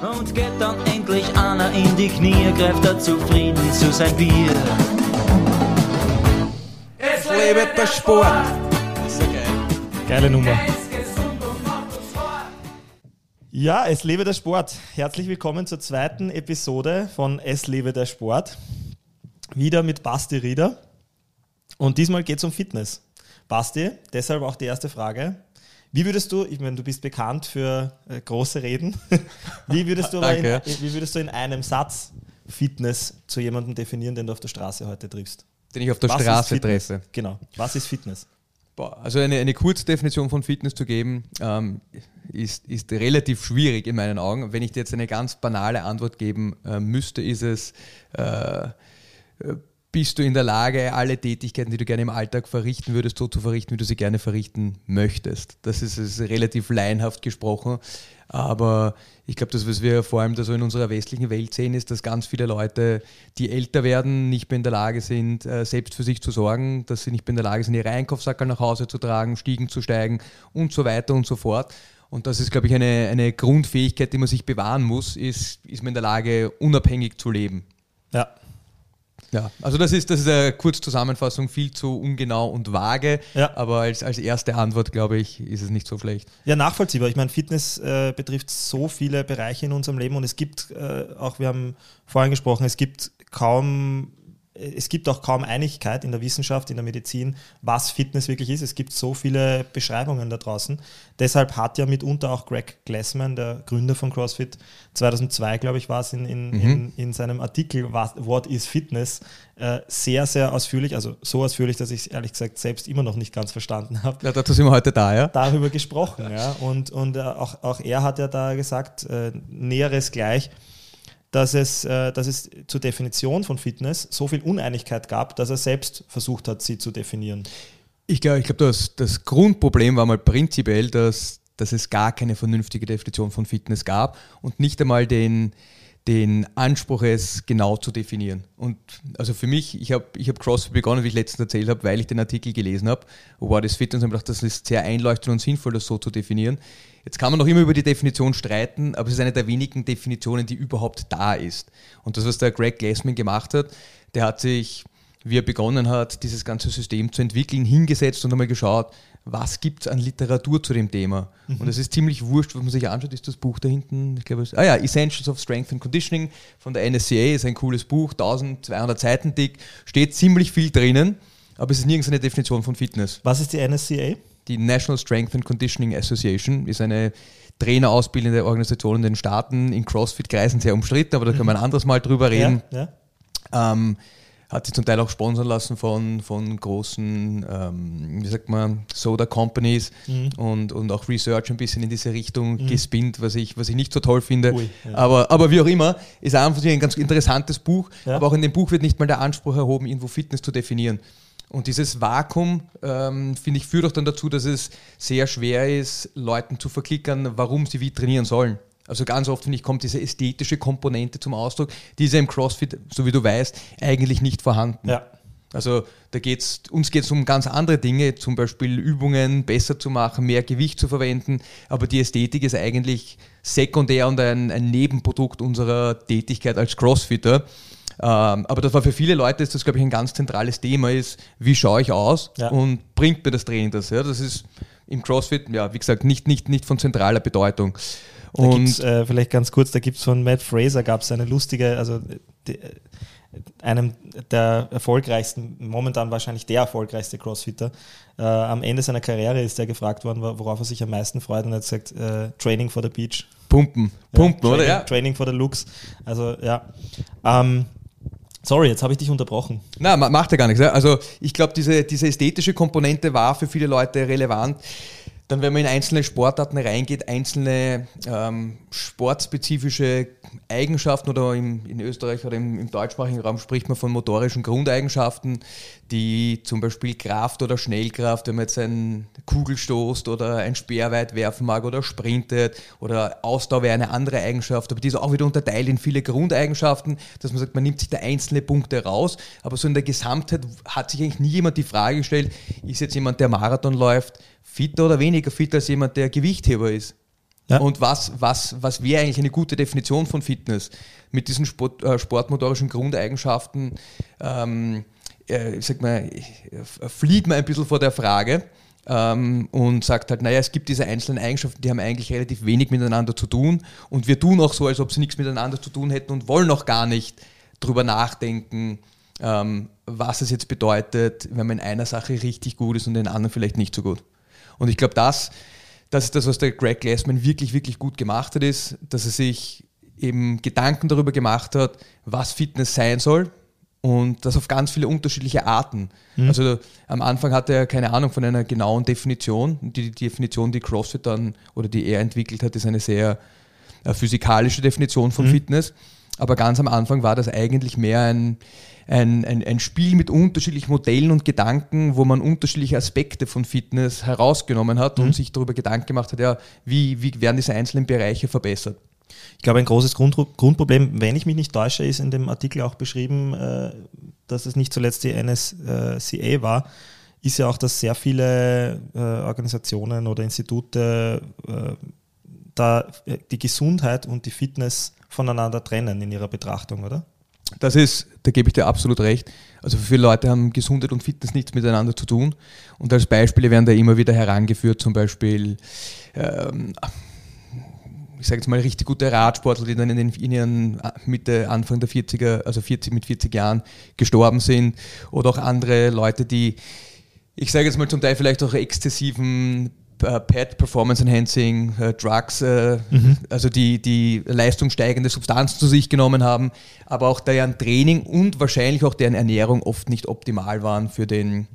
Und geht dann endlich einer in die Knie, greift er zufrieden zu sein Bier. Es lebe der Sport. Sehr geil. Geile Nummer. Ja, es lebe der Sport. Herzlich willkommen zur zweiten Episode von Es lebe der Sport. Wieder mit Basti Rieder. Und diesmal geht es um Fitness. Basti, deshalb auch die erste Frage. Wie würdest du, ich meine, du bist bekannt für äh, große Reden, wie, würdest du in, wie würdest du in einem Satz Fitness zu jemandem definieren, den du auf der Straße heute triffst? Den ich auf der Was Straße treffe. Genau. Was ist Fitness? Also eine, eine Kurzdefinition von Fitness zu geben, ähm, ist, ist relativ schwierig in meinen Augen. Wenn ich dir jetzt eine ganz banale Antwort geben äh, müsste, ist es, äh, äh, bist du in der Lage, alle Tätigkeiten, die du gerne im Alltag verrichten würdest, so zu verrichten, wie du sie gerne verrichten möchtest. Das ist, ist relativ laienhaft gesprochen. Aber ich glaube, das, was wir vor allem da so in unserer westlichen Welt sehen, ist, dass ganz viele Leute, die älter werden, nicht mehr in der Lage sind, äh, selbst für sich zu sorgen, dass sie nicht mehr in der Lage sind, ihre Einkaufssackel nach Hause zu tragen, Stiegen zu steigen und so weiter und so fort. Und das ist, glaube ich, eine, eine Grundfähigkeit, die man sich bewahren muss, ist, ist man in der Lage, unabhängig zu leben. Ja, Ja, also das ist, das ist eine Kurzzusammenfassung, viel zu ungenau und vage, Ja. aber als, als erste Antwort, glaube ich, ist es nicht so schlecht. Ja, nachvollziehbar. Ich meine, Fitness äh, betrifft so viele Bereiche in unserem Leben und es gibt äh, auch, wir haben vorhin gesprochen, es gibt kaum, es gibt auch kaum Einigkeit in der Wissenschaft, in der Medizin, was Fitness wirklich ist. Es gibt so viele Beschreibungen da draußen. Deshalb hat ja mitunter auch Greg Glassman, der Gründer von CrossFit, 2002, glaube ich, war es in, in, in, in seinem Artikel was, What is Fitness, äh, sehr, sehr ausführlich, also so ausführlich, dass ich es ehrlich gesagt selbst immer noch nicht ganz verstanden habe Ja, dazu sind wir heute da, ja? darüber gesprochen. Ja? Und, und äh, auch, auch er hat ja da gesagt, äh, Näheres gleich, dass es, äh, dass es zur Definition von Fitness so viel Uneinigkeit gab, dass er selbst versucht hat, sie zu definieren. Ich glaube, ich glaub, das, das Grundproblem war mal prinzipiell, dass, dass es gar keine vernünftige Definition von Fitness gab und nicht einmal den, den Anspruch, es genau zu definieren. Und also für mich, ich habe ich hab CrossFit begonnen, wie ich letztens erzählt habe, weil ich den Artikel gelesen habe, What is Fitness, und habe gedacht, das ist sehr einleuchtend und sinnvoll, das so zu definieren. Jetzt kann man noch immer über die Definition streiten, aber es ist eine der wenigen Definitionen, die überhaupt da ist. Und das, was der Greg Glassman gemacht hat, der hat sich, wie er begonnen hat, dieses ganze System zu entwickeln, hingesetzt und einmal geschaut, was gibt es an Literatur zu dem Thema. Und es ist ziemlich wurscht, was man sich anschaut, ist das Buch da hinten, ich glaube, ah ja, Essentials of Strength and Conditioning von der NSCA, ist ein cooles Buch, 1200 Seiten dick, steht ziemlich viel drinnen, aber es ist nirgends eine Definition von Fitness. Was ist die NSCA? Die National Strength and Conditioning Association ist eine trainerausbildende Organisation in den Staaten, in CrossFit-Kreisen sehr umstritten, aber da können wir ein anderes Mal drüber reden. Ja, ja. Ähm, hat sich zum Teil auch sponsern lassen von, von großen, ähm, wie sagt man, Soda Companies Mhm. und, und auch Research ein bisschen in diese Richtung gespinnt, was ich, was ich nicht so toll finde. Ui, ja. aber, aber wie auch immer, ist einfach ein ganz interessantes Buch, aber auch in dem Buch wird nicht mal der Anspruch erhoben, irgendwo Fitness zu definieren. Und dieses Vakuum, ähm, finde ich, führt auch dann dazu, dass es sehr schwer ist, Leuten zu verklickern, warum sie wie trainieren sollen. Also ganz oft, finde ich, kommt diese ästhetische Komponente zum Ausdruck, die ist ja im CrossFit, so wie du weißt, eigentlich nicht vorhanden. ja. Also da geht's, uns geht es um ganz andere Dinge, zum Beispiel Übungen besser zu machen, mehr Gewicht zu verwenden, aber die Ästhetik ist eigentlich sekundär und ein, ein Nebenprodukt unserer Tätigkeit als Crossfitter. Ähm, aber das war für viele Leute, ist das glaube ich ein ganz zentrales Thema, ist, wie schaue ich aus Ja. und bringt mir das Training das? Ja? Das ist im CrossFit, ja, wie gesagt, nicht, nicht, nicht von zentraler Bedeutung. Da Und äh, vielleicht ganz kurz, da gibt es von Matt Fraser, gab es eine lustige, also die, einem der erfolgreichsten, momentan wahrscheinlich der erfolgreichste Crossfitter. Äh, am Ende seiner Karriere ist er gefragt worden, worauf er sich am meisten freut und er hat gesagt, äh, Training for the Beach. Pumpen, Pumpen, ja, oder? Training, Ja. Training for the Looks. Also ja. Ähm, sorry, jetzt habe ich dich unterbrochen. Na, ma- macht ja gar nichts. Also ich glaube, diese, diese ästhetische Komponente war für viele Leute relevant. Dann, wenn man in einzelne Sportarten reingeht, einzelne ähm, sportspezifische Eigenschaften oder im, in Österreich oder im, im deutschsprachigen Raum spricht man von motorischen Grundeigenschaften, die zum Beispiel Kraft oder Schnellkraft, wenn man jetzt einen Kugelstoß oder ein Speer weit werfen mag oder sprintet oder Ausdauer wäre eine andere Eigenschaft, aber die ist auch wieder unterteilt in viele Grundeigenschaften, dass man sagt, man nimmt sich da einzelne Punkte raus, aber so in der Gesamtheit hat sich eigentlich nie jemand die Frage gestellt, ist jetzt jemand, der Marathon läuft, fitter oder weniger fit als jemand, der Gewichtheber ist? Ja. Und was, was, was wäre eigentlich eine gute Definition von Fitness? Mit diesen Sport, äh, sportmotorischen Grundeigenschaften, ähm, äh, sag mal, flieht man ein bisschen vor der Frage ähm, und sagt halt, naja, es gibt diese einzelnen Eigenschaften, die haben eigentlich relativ wenig miteinander zu tun und wir tun auch so, als ob sie nichts miteinander zu tun hätten und wollen auch gar nicht drüber nachdenken, ähm, was es jetzt bedeutet, wenn man in einer Sache richtig gut ist und in der anderen vielleicht nicht so gut. Und ich glaube, das, das ist das, was der Greg Glassman wirklich, wirklich gut gemacht hat, ist, dass er sich eben Gedanken darüber gemacht hat, was Fitness sein soll und das auf ganz viele unterschiedliche Arten. Mhm. Also am Anfang hatte er keine Ahnung von einer genauen Definition. Die, die Definition, die CrossFit dann oder die er entwickelt hat, ist eine sehr äh, physikalische Definition von mhm. Fitness. Aber ganz am Anfang war das eigentlich mehr ein, ein, ein, ein, Spiel mit unterschiedlichen Modellen und Gedanken, wo man unterschiedliche Aspekte von Fitness herausgenommen hat mhm. und sich darüber Gedanken gemacht hat, ja, wie, wie werden diese einzelnen Bereiche verbessert. Ich glaube, ein großes Grund, Grundproblem, wenn ich mich nicht täusche, ist in dem Artikel auch beschrieben, äh, dass es nicht zuletzt die NSCA war, ist ja auch, dass sehr viele äh, Organisationen oder Institute äh, da die Gesundheit und die Fitness voneinander trennen in ihrer Betrachtung, oder? Das ist, da gebe ich dir absolut recht. Also viele Leute haben Gesundheit und Fitness nichts miteinander zu tun. Und als Beispiele werden da immer wieder herangeführt, zum Beispiel, ähm, ich sage jetzt mal, richtig gute Radsportler, die dann in, den, in ihren Mitte, Anfang der 40er, also 40, mit 40 Jahren gestorben sind. Oder auch andere Leute, die, ich sage jetzt mal zum Teil vielleicht auch exzessiven äh, PET, Performance Enhancing äh, Drugs, äh, mhm. also die, die leistungssteigende Substanzen zu sich genommen haben, aber auch deren Training und wahrscheinlich auch deren Ernährung oft nicht optimal waren für, den,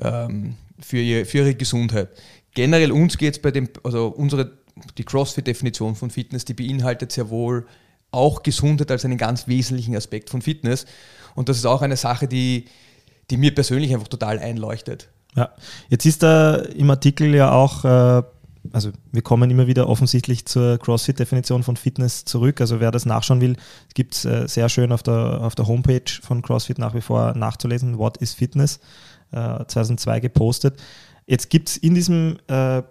ähm, für, ihr, für ihre Gesundheit. Generell uns geht es bei dem, also unsere, die CrossFit-Definition von Fitness, die beinhaltet sehr wohl auch Gesundheit als einen ganz wesentlichen Aspekt von Fitness. Und das ist auch eine Sache, die, die mir persönlich einfach total einleuchtet. Ja, jetzt ist da im Artikel ja auch, äh, also wir kommen immer wieder offensichtlich zur CrossFit-Definition von Fitness zurück. Also wer das nachschauen will, gibt es äh, sehr schön auf der, auf der Homepage von CrossFit nach wie vor nachzulesen, What is Fitness, äh, 2002 gepostet. Jetzt gibt es in diesem äh,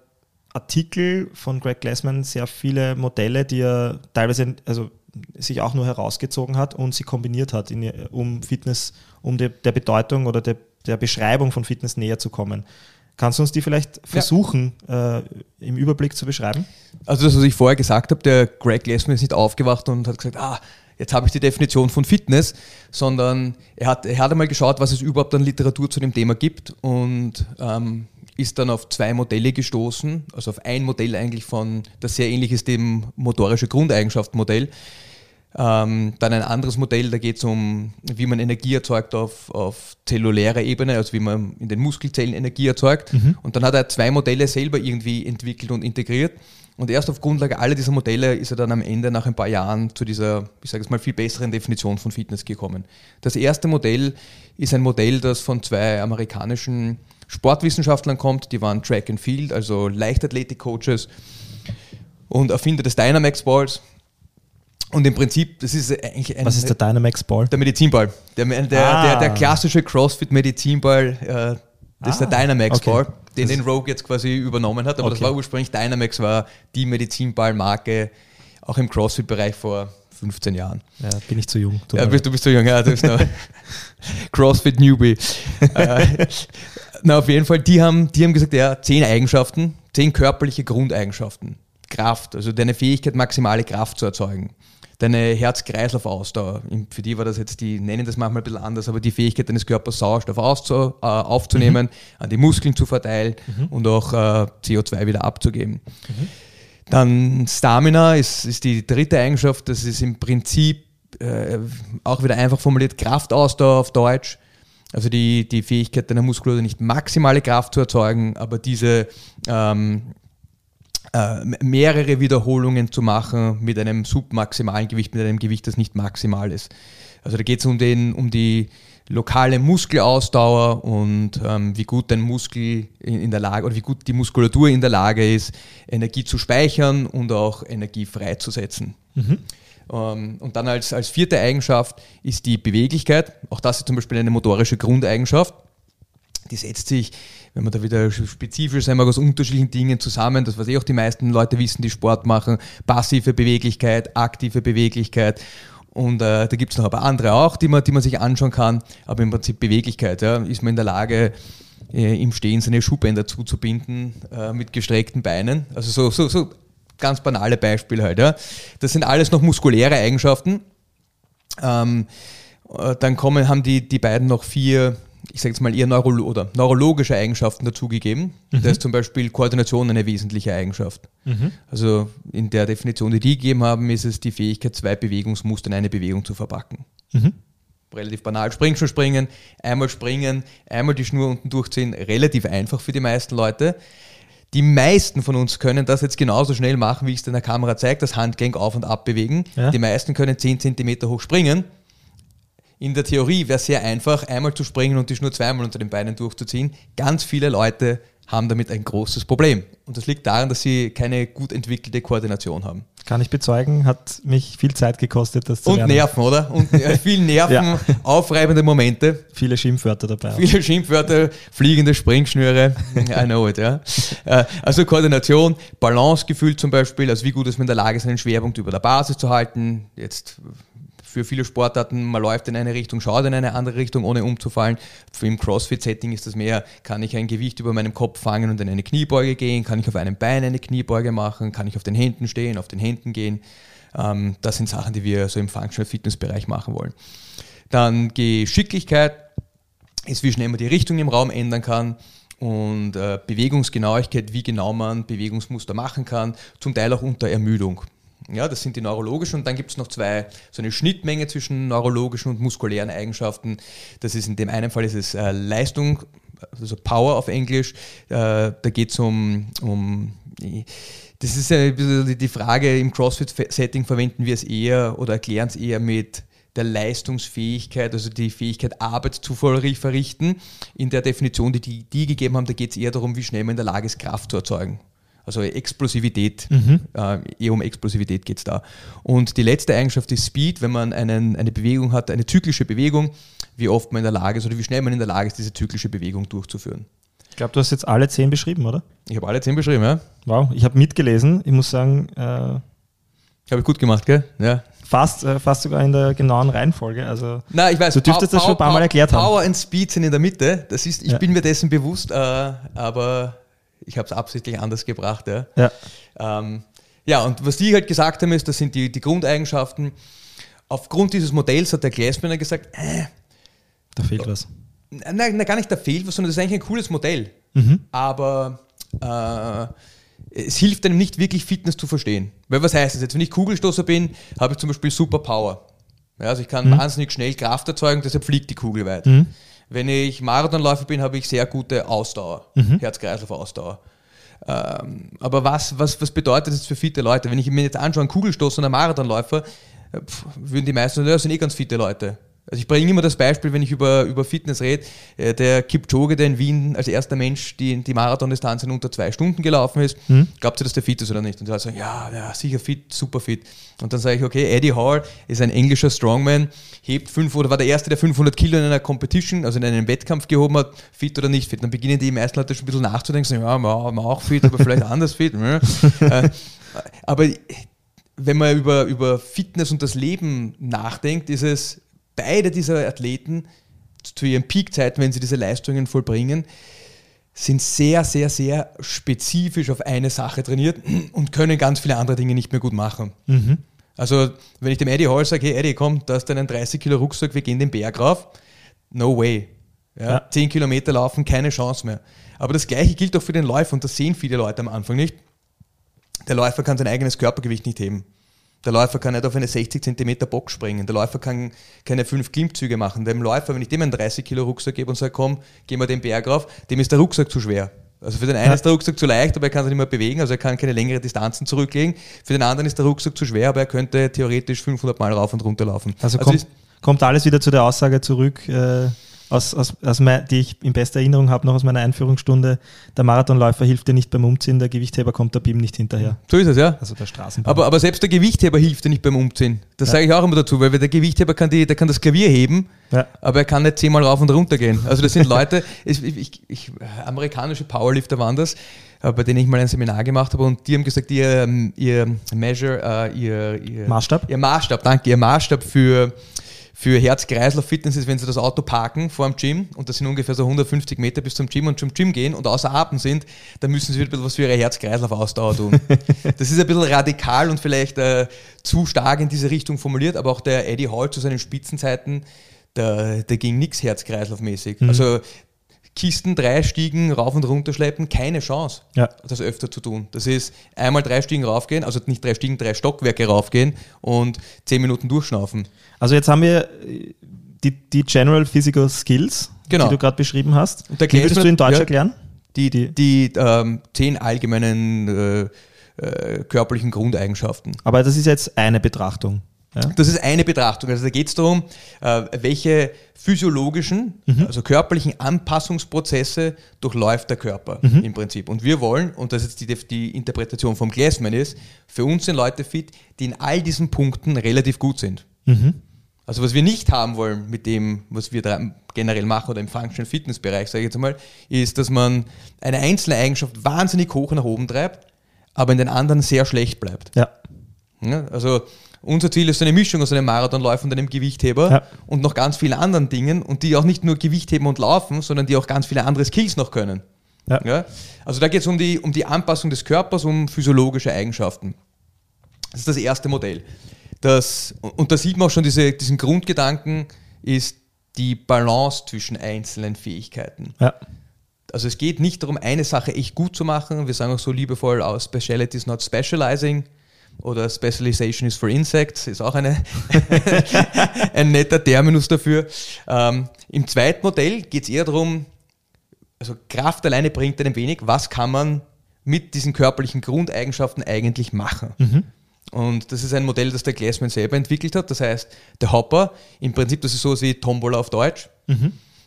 Artikel von Greg Glassman sehr viele Modelle, die er teilweise also sich auch nur herausgezogen hat und sie kombiniert hat, in, um Fitness, um de, der Bedeutung oder der der Beschreibung von Fitness näher zu kommen. Kannst du uns die vielleicht versuchen, ja. äh, im Überblick zu beschreiben? Also das, was ich vorher gesagt habe, der Greg Glassman ist nicht aufgewacht und hat gesagt, ah, jetzt habe ich die Definition von Fitness, sondern er hat, er hat einmal geschaut, was es überhaupt an Literatur zu dem Thema gibt und ähm, ist dann auf zwei Modelle gestoßen, also auf ein Modell eigentlich von, das sehr ähnlich ist dem motorische Grundeigenschaftenmodell. Ähm, dann ein anderes Modell, da geht es um, wie man Energie erzeugt auf, auf zellulärer Ebene, also wie man in den Muskelzellen Energie erzeugt. Mhm. Und dann hat er zwei Modelle selber irgendwie entwickelt und integriert. Und erst auf Grundlage aller dieser Modelle ist er dann am Ende nach ein paar Jahren zu dieser, ich sage es mal, viel besseren Definition von Fitness gekommen. Das erste Modell ist ein Modell, das von zwei amerikanischen Sportwissenschaftlern kommt. Die waren Track and Field, also Leichtathletik-Coaches und Erfinder des Dynamax Balls. Und im Prinzip, das ist eigentlich ein. Was ist der Dynamax Ball? Der Medizinball. Der, der, ah. der, der klassische CrossFit-Medizinball, äh, das ah. ist der ah, Dynamax okay. Ball, den das den Rogue jetzt quasi übernommen hat. Aber okay. das war ursprünglich Dynamax, war die Medizinball-Marke, auch im CrossFit-Bereich vor 15 Jahren. Ja, bin ich zu jung. Ja, bist, du bist zu jung, ja, du bist noch CrossFit Newbie. äh, na, auf jeden Fall, die haben, die haben gesagt, ja, zehn Eigenschaften, zehn körperliche Grundeigenschaften. Kraft, also deine Fähigkeit, maximale Kraft zu erzeugen deine Herz-Kreislauf-Ausdauer. Für die war das jetzt, die nennen das manchmal ein bisschen anders, aber die Fähigkeit deines Körpers Sauerstoff auszu, äh, aufzunehmen, mhm. an die Muskeln zu verteilen mhm. und auch äh, CO2 wieder abzugeben. Mhm. Dann Stamina ist, ist die dritte Eigenschaft, das ist im Prinzip äh, auch wieder einfach formuliert Kraftausdauer auf Deutsch. Also die, die Fähigkeit deiner Muskulatur nicht maximale Kraft zu erzeugen, aber diese ähm, äh, mehrere Wiederholungen zu machen mit einem submaximalen Gewicht, mit einem Gewicht, das nicht maximal ist. Also da geht es um, um die lokale Muskelausdauer und ähm, wie gut dein Muskel in, in, der Lage oder wie gut die Muskulatur in der Lage ist, Energie zu speichern und auch Energie freizusetzen. Mhm. Ähm, und dann als, als vierte Eigenschaft ist die Beweglichkeit. Auch das ist zum Beispiel eine motorische Grundeigenschaft die setzt sich, wenn man da wieder spezifisch sein mag, aus unterschiedlichen Dingen zusammen, das was eh auch die meisten Leute wissen, die Sport machen, passive Beweglichkeit, aktive Beweglichkeit und äh, da gibt es noch ein paar andere auch, die man, die man sich anschauen kann, aber im Prinzip Beweglichkeit, ja, ist man in der Lage, äh, im Stehen seine Schuhbänder zuzubinden äh, mit gestreckten Beinen, also so, so, so ganz banale Beispiele halt. Ja. Das sind alles noch muskuläre Eigenschaften. Ähm, äh, dann kommen, haben die, die beiden noch vier, ich sage jetzt mal eher Neuro oder neurologische Eigenschaften dazugegeben. Mhm. Da ist zum Beispiel Koordination eine wesentliche Eigenschaft. Mhm. Also in der Definition, die die gegeben haben, ist es die Fähigkeit, zwei Bewegungsmuster in eine Bewegung zu verpacken. Mhm. Relativ banal, springen schon springen, einmal springen, einmal die Schnur unten durchziehen, relativ einfach für die meisten Leute. Die meisten von uns können das jetzt genauso schnell machen, wie es in der Kamera zeigt, das Handgelenk auf und ab bewegen. Ja. Die meisten können 10 cm hoch springen. In der Theorie wäre es sehr einfach, einmal zu springen und die Schnur zweimal unter den Beinen durchzuziehen. Ganz viele Leute haben damit ein großes Problem. Und das liegt daran, dass sie keine gut entwickelte Koordination haben. Kann ich bezeugen, hat mich viel Zeit gekostet, das zu Und lernen. Nerven, oder? Und äh, viel Nerven, ja. aufreibende Momente. Viele Schimpfwörter dabei. Viele Schimpfwörter, fliegende Springschnüre. I know it, ja. Äh, also Koordination, Balancegefühl zum Beispiel, also wie gut ist man in der Lage ist, einen Schwerpunkt über der Basis zu halten. Jetzt für viele Sportarten, man läuft in eine Richtung, schaut in eine andere Richtung, ohne umzufallen. Für im CrossFit-Setting ist das mehr, kann ich ein Gewicht über meinem Kopf fangen und in eine Kniebeuge gehen, kann ich auf einem Bein eine Kniebeuge machen, kann ich auf den Händen stehen, auf den Händen gehen. Ähm, das sind Sachen, die wir so im Functional Fitness-Bereich machen wollen. Dann Geschicklichkeit ist, wie schnell man die Richtung im Raum ändern kann und äh, Bewegungsgenauigkeit, wie genau man Bewegungsmuster machen kann, zum Teil auch unter Ermüdung. Ja, das sind die neurologischen und dann gibt es noch zwei, so eine Schnittmenge zwischen neurologischen und muskulären Eigenschaften. Das ist in dem einen Fall ist es äh, Leistung, also Power auf Englisch. Äh, da geht es um, um das ist ja die Frage, im CrossFit-Setting verwenden wir es eher oder erklären es eher mit der Leistungsfähigkeit, also die Fähigkeit, Arbeit zu verrichten. In der Definition, die die, die gegeben haben, da geht es eher darum, wie schnell man in der Lage ist, Kraft zu erzeugen. Also Explosivität, mhm. äh, eher um Explosivität geht es da. Und die letzte Eigenschaft ist Speed, wenn man einen, eine Bewegung hat, eine zyklische Bewegung, wie oft man in der Lage ist oder wie schnell man in der Lage ist, diese zyklische Bewegung durchzuführen. Ich glaube, du hast jetzt alle zehn beschrieben, oder? Ich habe alle zehn beschrieben, ja. Wow, ich habe mitgelesen. Ich muss sagen, äh, habe ich gut gemacht, gell? Ja. Fast, äh, fast sogar in der genauen Reihenfolge. Also, Nein, ich weiß, du dürftest das schon ein paar Mal erklärt Power haben. Power und Speed sind in der Mitte. Das ist, ich ja. bin mir dessen bewusst, äh, aber ich habe es absichtlich anders gebracht. Ja. Ja. Ähm, ja, und was die halt gesagt haben, ist, das sind die, die Grundeigenschaften. Aufgrund dieses Modells hat der Glassmanner gesagt, äh, da fehlt was. Nein, nein, gar nicht, da fehlt was, sondern das ist eigentlich ein cooles Modell. Mhm. Aber äh, es hilft einem nicht wirklich Fitness zu verstehen. Weil was heißt das jetzt? Wenn ich Kugelstoßer bin, habe ich zum Beispiel Superpower. Ja, also ich kann mhm. wahnsinnig schnell Kraft erzeugen, deshalb fliegt die Kugel weit. Mhm. Wenn ich Marathonläufer bin, habe ich sehr gute Ausdauer, mhm. Herz-Kreislauf-Ausdauer. Ähm, aber was, was, was bedeutet das für fitte Leute? Wenn ich mir jetzt anschaue, einen Kugelstoß und einen Marathonläufer, äh, pf, würden die meisten sagen, das sind eh ganz fitte Leute. Also ich bringe immer das Beispiel, wenn ich über, über Fitness rede, äh, der Kipchoge, der in Wien als erster Mensch die, die Marathondistanz in unter zwei Stunden gelaufen ist, mhm. glaubt ihr, dass der fit ist oder nicht? Und die sagen, ja, ja, sicher fit, super fit. Und dann sage ich, okay, Eddie Hall ist ein englischer Strongman, hebt fünf oder war der Erste, der 500 Kilo in einer Competition, also in einem Wettkampf gehoben hat, fit oder nicht fit. Dann beginnen die meisten Leute schon ein bisschen nachzudenken, sagen, ja, man auch fit, aber vielleicht anders fit. Ne? Äh, aber wenn man über, über Fitness und das Leben nachdenkt, ist es beide dieser Athleten zu ihren Peakzeiten, wenn sie diese Leistungen vollbringen, sind sehr, sehr, sehr spezifisch auf eine Sache trainiert und können ganz viele andere Dinge nicht mehr gut machen. Mhm. Also, wenn ich dem Eddie Hall sage, hey Eddie, komm, da hast du einen 30 Kilo Rucksack, wir gehen den Berg rauf. No way. Ja, ja. 10 Kilometer laufen, keine Chance mehr. Aber das Gleiche gilt auch für den Läufer und das sehen viele Leute am Anfang nicht. Der Läufer kann sein eigenes Körpergewicht nicht heben. Der Läufer kann nicht auf eine 60 cm Box springen. Der Läufer kann keine fünf Klimmzüge machen. Dem Läufer, wenn ich dem einen 30 Kilo Rucksack gebe und sage, komm, gehen wir den Berg rauf, dem ist der Rucksack zu schwer. Also für den einen ja. ist der Rucksack zu leicht, aber er kann sich nicht mehr bewegen, also er kann keine längere Distanzen zurücklegen. Für den anderen ist der Rucksack zu schwer, aber er könnte theoretisch 500 Mal rauf und runter laufen. Also, also kommt, kommt, alles wieder zu der Aussage zurück, äh, aus, aus, aus mein, die ich in bester Erinnerung habe, noch aus meiner Einführungsstunde. Der Marathonläufer hilft dir nicht beim Umziehen, der Gewichtheber kommt der BIM nicht hinterher. So ist es, ja. Also der Straßenbahn. Aber, aber selbst der Gewichtheber hilft dir nicht beim Umziehen. Das Ja. sage ich auch immer dazu, weil der Gewichtheber kann, die, der kann das Klavier heben, Ja. aber er kann nicht zehnmal rauf und runter gehen. Also das sind Leute, ich, ich, ich, amerikanische Powerlifter waren das, äh, bei denen ich mal ein Seminar gemacht habe und die haben gesagt, ihr, ihr Measure, äh, ihr, ihr Maßstab? Ihr Maßstab, danke, ihr Maßstab für, für Herz-Kreislauf-Fitness ist, wenn sie das Auto parken vor dem Gym und das sind ungefähr so 150 Meter bis zum Gym und zum Gym gehen und außer Atem sind, dann müssen sie wieder was für ihre Herz-Kreislauf-Ausdauer tun. das ist ein bisschen radikal und vielleicht äh, zu stark in diese Richtung formuliert, aber auch der Eddie Hall zu seinen Spitzenzeiten, da, da ging nichts Herz-Kreislauf-mäßig. Also Kisten drei Stiegen rauf und runter schleppen, keine Chance, Ja. das öfter zu tun. Das ist einmal drei Stiegen raufgehen, also nicht drei Stiegen, drei Stockwerke raufgehen und zehn Minuten durchschnaufen. Also jetzt haben wir äh, die, die General Physical Skills, Genau. die du gerade beschrieben hast. Und da Wie würdest du in Deutsch ja, erklären? Die, Die- die, ähm, zehn allgemeinen äh, äh, körperlichen Grundeigenschaften. Aber das ist jetzt eine Betrachtung. Ja? Das ist eine Betrachtung. Also da geht es darum, äh, welche physiologischen, also körperlichen Anpassungsprozesse durchläuft der Körper im Prinzip. Und wir wollen, und das ist jetzt die, die Interpretation vom Glassman ist, für uns sind Leute fit, die in all diesen Punkten relativ gut sind. Also was wir nicht haben wollen mit dem, was wir generell machen oder im Functional Fitness Bereich, sage ich jetzt einmal, ist, dass man eine einzelne Eigenschaft wahnsinnig hoch nach oben treibt, aber in den anderen sehr schlecht bleibt. Ja. Ja, also unser Ziel ist so eine Mischung aus einem Marathonläufer und einem Gewichtheber Ja. und noch ganz vielen anderen Dingen und die auch nicht nur Gewichtheben und laufen, sondern die auch ganz viele andere Skills noch können. Ja. Ja? Also da geht es um die, um die Anpassung des Körpers, um physiologische Eigenschaften. Das ist das erste Modell. Das, und da sieht man auch schon diese, diesen Grundgedanken, ist die Balance zwischen einzelnen Fähigkeiten. ja. Also es geht nicht darum, eine Sache echt gut zu machen. Wir sagen auch so liebevoll, oh, Speciality is not specializing oder Specialization is for insects, ist auch eine, ein netter Terminus dafür. Ähm, Im zweiten Modell geht es eher darum, also Kraft alleine bringt einem wenig, was kann man mit diesen körperlichen Grundeigenschaften eigentlich machen. Und das ist ein Modell, das der Glassman selber entwickelt hat. Das heißt, der Hopper, im Prinzip, das ist so wie Tombola auf Deutsch.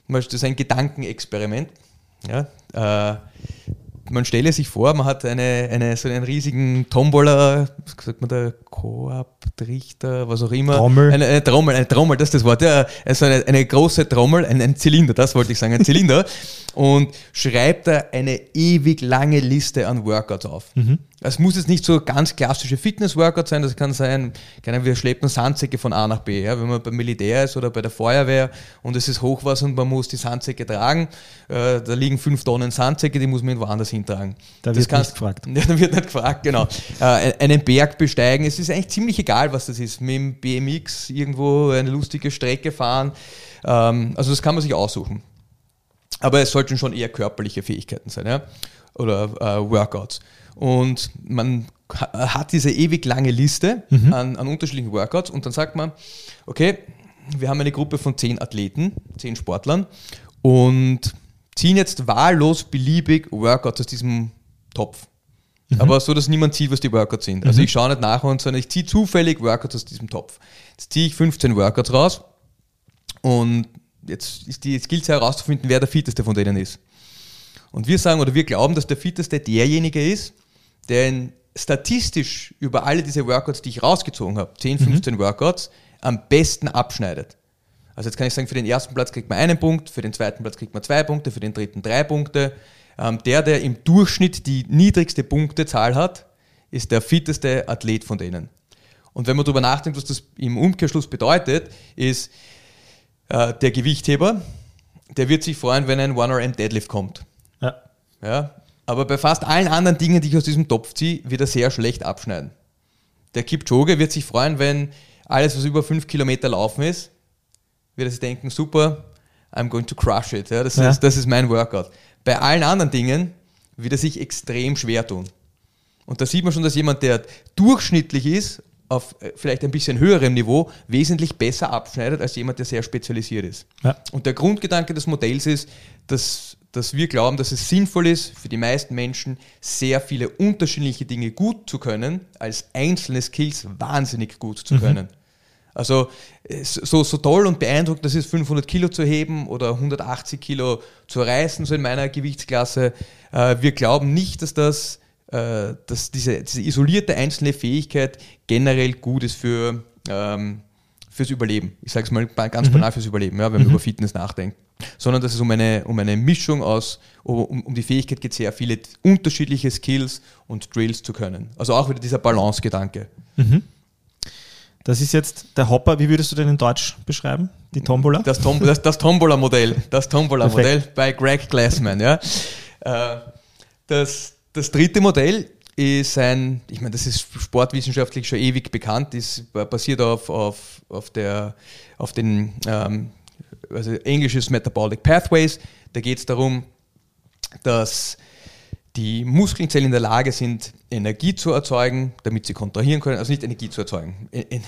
Das ist ein Gedankenexperiment. Ja, äh, man stelle sich vor, man hat eine, eine, so einen riesigen Tombola, sagt man da, Koop, Trichter, was auch immer. Trommel. Eine, eine Trommel, eine Trommel, das ist das Wort. Ja, also eine, eine große Trommel, ein, ein Zylinder, das wollte ich sagen, ein Zylinder. und schreibt da eine ewig lange Liste an Workouts auf. Es muss jetzt nicht so ganz klassische Fitness-Workouts sein, das kann sein, keine, wir schleppen Sandsäcke von A nach B, ja, wenn man beim Militär ist oder bei der Feuerwehr und es ist Hochwasser und man muss die Sandsäcke tragen, äh, da liegen fünf Tonnen Sandsäcke, die muss man irgendwo anders hintragen. Da Das wird kannst- nicht gefragt. Ja, da wird nicht gefragt, genau. äh, einen Berg besteigen, es ist eigentlich ziemlich egal, was das ist. Mit dem BMX irgendwo eine lustige Strecke fahren, ähm, also das kann man sich aussuchen. Aber es sollten schon eher körperliche Fähigkeiten sein, ja? oder äh, Workouts. Und man ha- hat diese ewig lange Liste an, an unterschiedlichen Workouts und dann sagt man, okay, wir haben eine Gruppe von zehn Athleten, zehn Sportlern und ziehen jetzt wahllos beliebig Workouts aus diesem Topf. Aber so, dass niemand sieht, was die Workouts sind. Also ich schaue nicht nach und sondern ich ziehe zufällig Workouts aus diesem Topf. Jetzt ziehe ich 15 Workouts raus und jetzt, ist die- jetzt gilt es herauszufinden, wer der fitteste von denen ist. Und wir sagen oder wir glauben, dass der fitteste derjenige ist, der in, statistisch über alle diese Workouts, die ich rausgezogen habe, 10, 15 Workouts, am besten abschneidet. Also jetzt kann ich sagen, für den ersten Platz kriegt man einen Punkt, für den zweiten Platz kriegt man zwei Punkte, für den dritten drei Punkte. Ähm, der, der im Durchschnitt die niedrigste Punktezahl hat, ist der fitteste Athlet von denen. Und wenn man darüber nachdenkt, was das im Umkehrschluss bedeutet, ist äh, der Gewichtheber, der wird sich freuen, wenn ein One-RM-Deadlift kommt. Ja. Ja? Aber bei fast allen anderen Dingen, die ich aus diesem Topf ziehe, wird er sehr schlecht abschneiden. Der Kipchoge wird sich freuen, wenn alles, was über 5 Kilometer laufen ist, wird er sich denken, super, I'm going to crush it. Ja, das, Ja. Ist, das ist mein Workout. Bei allen anderen Dingen wird er sich extrem schwer tun. Und da sieht man schon, dass jemand, der durchschnittlich ist, auf äh, vielleicht ein bisschen höherem Niveau, wesentlich besser abschneidet als jemand, der sehr spezialisiert ist. Ja. Und der Grundgedanke des Modells ist, dass, dass wir glauben, dass es sinnvoll ist, für die meisten Menschen sehr viele unterschiedliche Dinge gut zu können, als einzelne Skills wahnsinnig gut zu können. Also so, so toll und beeindruckend das ist, 500 Kilo zu heben oder 180 Kilo zu reißen, so in meiner Gewichtsklasse. Äh, wir glauben nicht, dass das äh, dass diese, diese isolierte einzelne Fähigkeit generell gut ist für, ähm, fürs Überleben. Ich sage es mal ganz mhm. banal fürs Überleben, ja, wenn man mhm. über Fitness nachdenkt. Sondern dass es um eine, um eine Mischung aus, um, um die Fähigkeit geht, sehr viele unterschiedliche Skills und Drills zu können. Also auch wieder dieser Balance-Gedanke. Mhm. Das ist jetzt der Hopper, wie würdest du den in Deutsch beschreiben? Die Tombola? Das, Tom, das, das Tombola-Modell. Das Tombola-Modell bei Greg Glassman. Ja. Äh, das, das dritte Modell ist ein, ich meine, das ist sportwissenschaftlich schon ewig bekannt, ist basiert auf, auf, auf, der, auf den ähm, also englisches Metabolic Pathways. Da geht es darum, dass die Muskelzellen in der Lage sind, Energie zu erzeugen, damit sie kontrahieren können, also nicht Energie zu erzeugen, äh,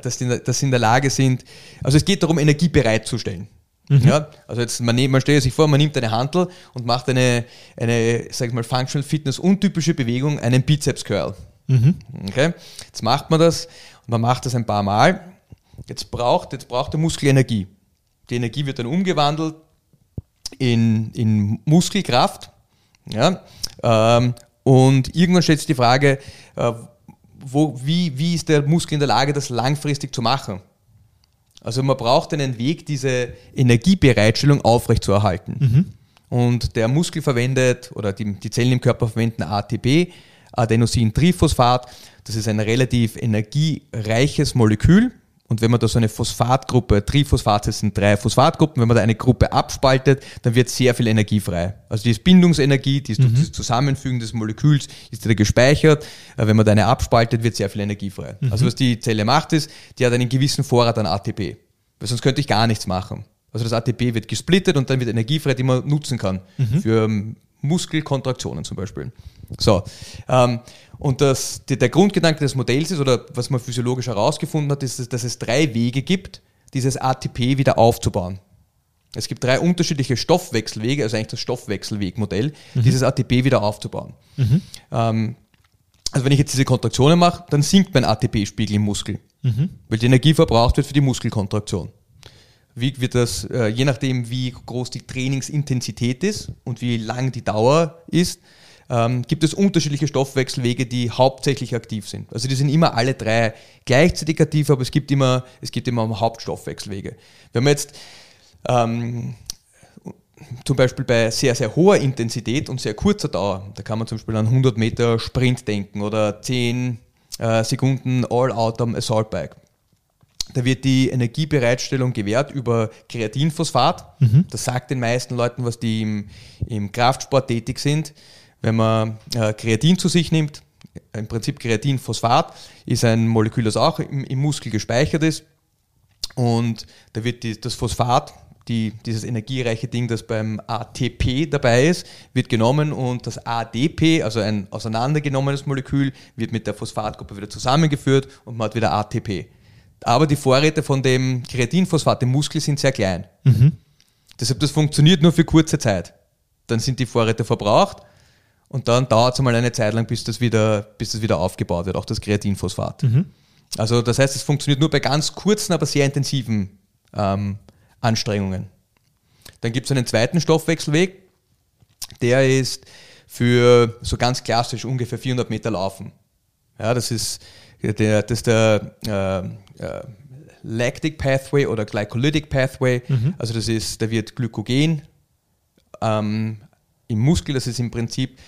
dass sie in der Lage sind, also es geht darum, Energie bereitzustellen. Mhm. Ja, also jetzt man, man stellt sich vor, man nimmt eine Hantel und macht eine, eine sag ich mal, Functional Fitness untypische Bewegung, einen Bizeps Curl. Mhm. Okay? Jetzt macht man das und man macht das ein paar Mal. Jetzt braucht, jetzt braucht der Muskel Energie. Die Energie wird dann umgewandelt in, in Muskelkraft. Ja? Ähm, und irgendwann stellt sich die Frage, äh, wo, wie, wie ist der Muskel in der Lage, das langfristig zu machen? Also man braucht einen Weg, diese Energiebereitstellung aufrechtzuerhalten. Mhm. Und der Muskel verwendet, oder die, die Zellen im Körper verwenden ATP, Adenosin-Triphosphat. Das ist ein relativ energiereiches Molekül. Und wenn man da so eine Phosphatgruppe, Triphosphat sind drei Phosphatgruppen, wenn man da eine Gruppe abspaltet, dann wird sehr viel Energie frei. Also die Bindungsenergie, die ist mhm. durch das Zusammenfügen des Moleküls, ist da gespeichert. Äh, wenn man da eine abspaltet, wird sehr viel Energie frei. Mhm. Also was die Zelle macht ist, die hat einen gewissen Vorrat an ATP. Weil sonst könnte ich gar nichts machen. Also das ATP wird gesplittet und dann wird Energie frei, die man nutzen kann. Mhm. Für ähm, Muskelkontraktionen zum Beispiel. So. Ähm, und das, der Grundgedanke des Modells ist, oder was man physiologisch herausgefunden hat, ist, dass es drei Wege gibt, dieses ATP wieder aufzubauen. Es gibt drei unterschiedliche Stoffwechselwege, also eigentlich das Stoffwechselwegmodell, mhm. dieses ATP wieder aufzubauen. Mhm. Ähm, also wenn ich jetzt diese Kontraktionen mache, dann sinkt mein ATP-Spiegel im Muskel, mhm. weil die Energie verbraucht wird für die Muskelkontraktion. Wie wird das, äh, je nachdem wie groß die Trainingsintensität ist und wie lang die Dauer ist, ähm, gibt es unterschiedliche Stoffwechselwege, die hauptsächlich aktiv sind. Also die sind immer alle drei gleichzeitig aktiv, aber es gibt immer, es gibt immer Hauptstoffwechselwege. Wenn man jetzt ähm, zum Beispiel bei sehr, sehr hoher Intensität und sehr kurzer Dauer, da kann man zum Beispiel an 100 Meter Sprint denken oder 10 äh, Sekunden All-Out am Assault Bike. Da wird die Energiebereitstellung gewährt über Kreatinphosphat. Mhm. Das sagt den meisten Leuten, was die im, im Kraftsport tätig sind. Wenn man äh, Kreatin zu sich nimmt, im Prinzip Kreatinphosphat ist ein Molekül, das auch im, im Muskel gespeichert ist. Und da wird die, das Phosphat, die, dieses energiereiche Ding, das beim ATP dabei ist, wird genommen und das ADP, also ein auseinandergenommenes Molekül, wird mit der Phosphatgruppe wieder zusammengeführt und man hat wieder ATP. Aber die Vorräte von dem Kreatinphosphat im Muskel sind sehr klein. Mhm. Deshalb, das funktioniert nur für kurze Zeit. Dann sind die Vorräte verbraucht und dann dauert es mal eine Zeit lang, bis das wieder, bis das wieder aufgebaut wird, auch das Kreatinphosphat. Mhm. Also das heißt, es funktioniert nur bei ganz kurzen, aber sehr intensiven ähm, Anstrengungen. Dann gibt es einen zweiten Stoffwechselweg, der ist für so ganz klassisch ungefähr 400 Meter Laufen. Ja, das ist der, das ist der äh, äh, Lactic Pathway oder Glycolytic Pathway. Mhm. Also das ist, da wird Glykogen ähm, im Muskel, das ist im Prinzip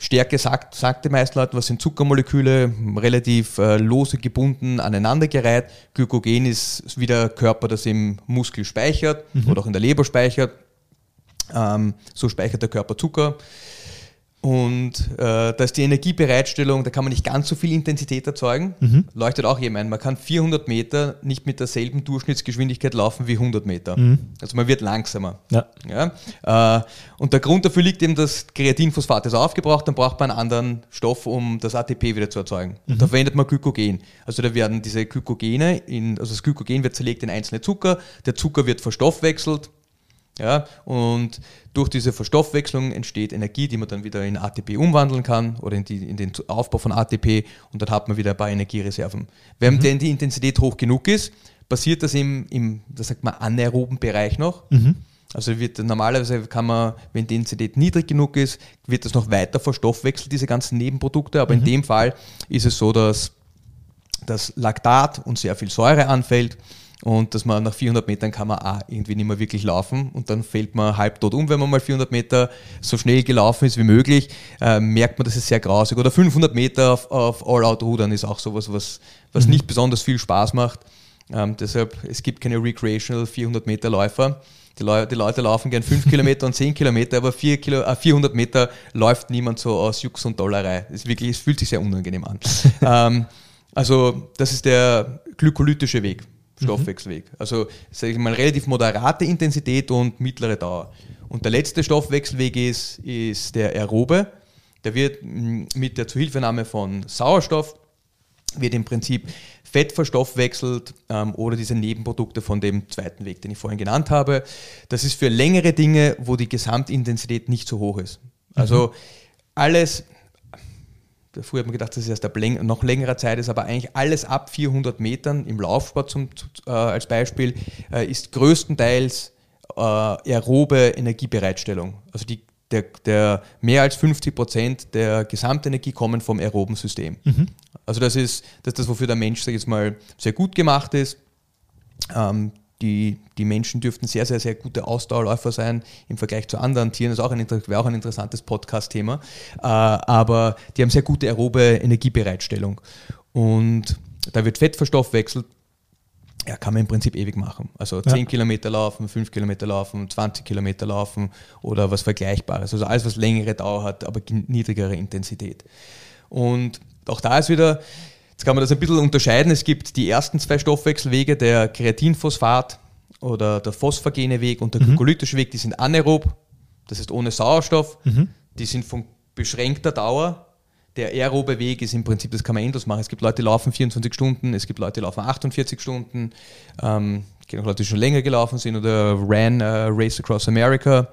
Stärke sagt, sagt den meisten Leuten, was sind Zuckermoleküle, relativ äh, lose gebunden, aneinandergereiht. Glykogen ist wie der Körper das im Muskel speichert mhm. oder auch in der Leber speichert. Ähm, so speichert der Körper Zucker. Und äh, da ist die Energiebereitstellung, da kann man nicht ganz so viel Intensität erzeugen. Mhm. Leuchtet auch jedem ein. Man kann 400 Meter nicht mit derselben Durchschnittsgeschwindigkeit laufen wie 100 Meter. Mhm. Also man wird langsamer. Ja. Ja? Äh, und der Grund dafür liegt eben, dass Kreatinphosphat ist aufgebraucht, dann braucht man einen anderen Stoff, um das ATP wieder zu erzeugen. Mhm. Und da verwendet man Glykogen. Also da werden diese Glykogene, in, also das Glykogen wird zerlegt in einzelne Zucker, der Zucker wird verstoffwechselt Ja, und durch diese Verstoffwechslung entsteht Energie, die man dann wieder in ATP umwandeln kann oder in, die, in den Aufbau von ATP und dann hat man wieder ein paar Energiereserven. Wenn mhm. denn die Intensität hoch genug ist, passiert das im, im das sagt man, anaeroben Bereich noch. Mhm. Also wird normalerweise kann man, wenn die Intensität niedrig genug ist, wird das noch weiter verstoffwechselt, diese ganzen Nebenprodukte. Aber mhm. in dem Fall ist es so, dass das Laktat und sehr viel Säure anfällt und dass man nach 400 Metern kann man auch irgendwie nicht mehr wirklich laufen und dann fällt man halbtot um, wenn man mal 400 Meter so schnell gelaufen ist wie möglich, äh, merkt man, dass es sehr grausig. Oder 500 Meter auf, auf All-Out-Rudern ist auch sowas, was, was mhm. nicht besonders viel Spaß macht. Ähm, deshalb, es gibt keine Recreational 400 Meter Läufer. Die, Le die Leute laufen gern 5 Kilometer und 10 Kilometer, aber 4 Kilo, äh, 400 Meter läuft niemand so aus Jux und Dollerei. Es, wirklich, es fühlt sich sehr unangenehm an. ähm, also das ist der glykolytische Weg. Stoffwechselweg. Mhm. Also sage ich mal relativ moderate Intensität und mittlere Dauer. Und der letzte Stoffwechselweg ist, ist der aerobe. Der wird mit der Zuhilfenahme von Sauerstoff wird im Prinzip Fett verstoffwechselt ähm, oder diese Nebenprodukte von dem zweiten Weg, den ich vorhin genannt habe. Das ist für längere Dinge, wo die Gesamtintensität nicht so hoch ist. Also mhm. alles, Früher hat man gedacht, dass es erst ab läng noch längerer Zeit ist, aber eigentlich alles ab 400 Metern im Laufsport zum, äh, als Beispiel äh, ist größtenteils äh, aerobe Energiebereitstellung. Also die, der, der, mehr als 50 Prozent der Gesamtenergie kommen vom aeroben System. Mhm. Also das ist, das ist das, wofür der Mensch, sag ich jetzt mal, sehr gut gemacht ist. Ähm, die, die Menschen dürften sehr, sehr, sehr gute Ausdauerläufer sein im Vergleich zu anderen Tieren. Das wäre auch ein interessantes Podcast-Thema. Äh, aber die haben sehr gute aerobe Energiebereitstellung. Und da wird Fett verstoffwechselt. Ja, kann man im Prinzip ewig machen. Also 10 ja. Kilometer laufen, 5 Kilometer laufen, 20 Kilometer laufen oder was Vergleichbares. Also alles, was längere Dauer hat, aber niedrigere Intensität. Und auch da ist wieder, Jetzt kann man das ein bisschen unterscheiden. Es gibt die ersten zwei Stoffwechselwege, der Kreatinphosphat oder der phosphogene Weg und der mhm. glykolytische Weg, die sind anaerob, das heißt ohne Sauerstoff. Mhm. Die sind von beschränkter Dauer. Der aerobe Weg ist im Prinzip, das kann man endlos machen. Es gibt Leute, die laufen 24 Stunden, es gibt Leute, die laufen 48 Stunden. Ähm, es gibt auch Leute, die schon länger gelaufen sind oder ran uh, Race Across America.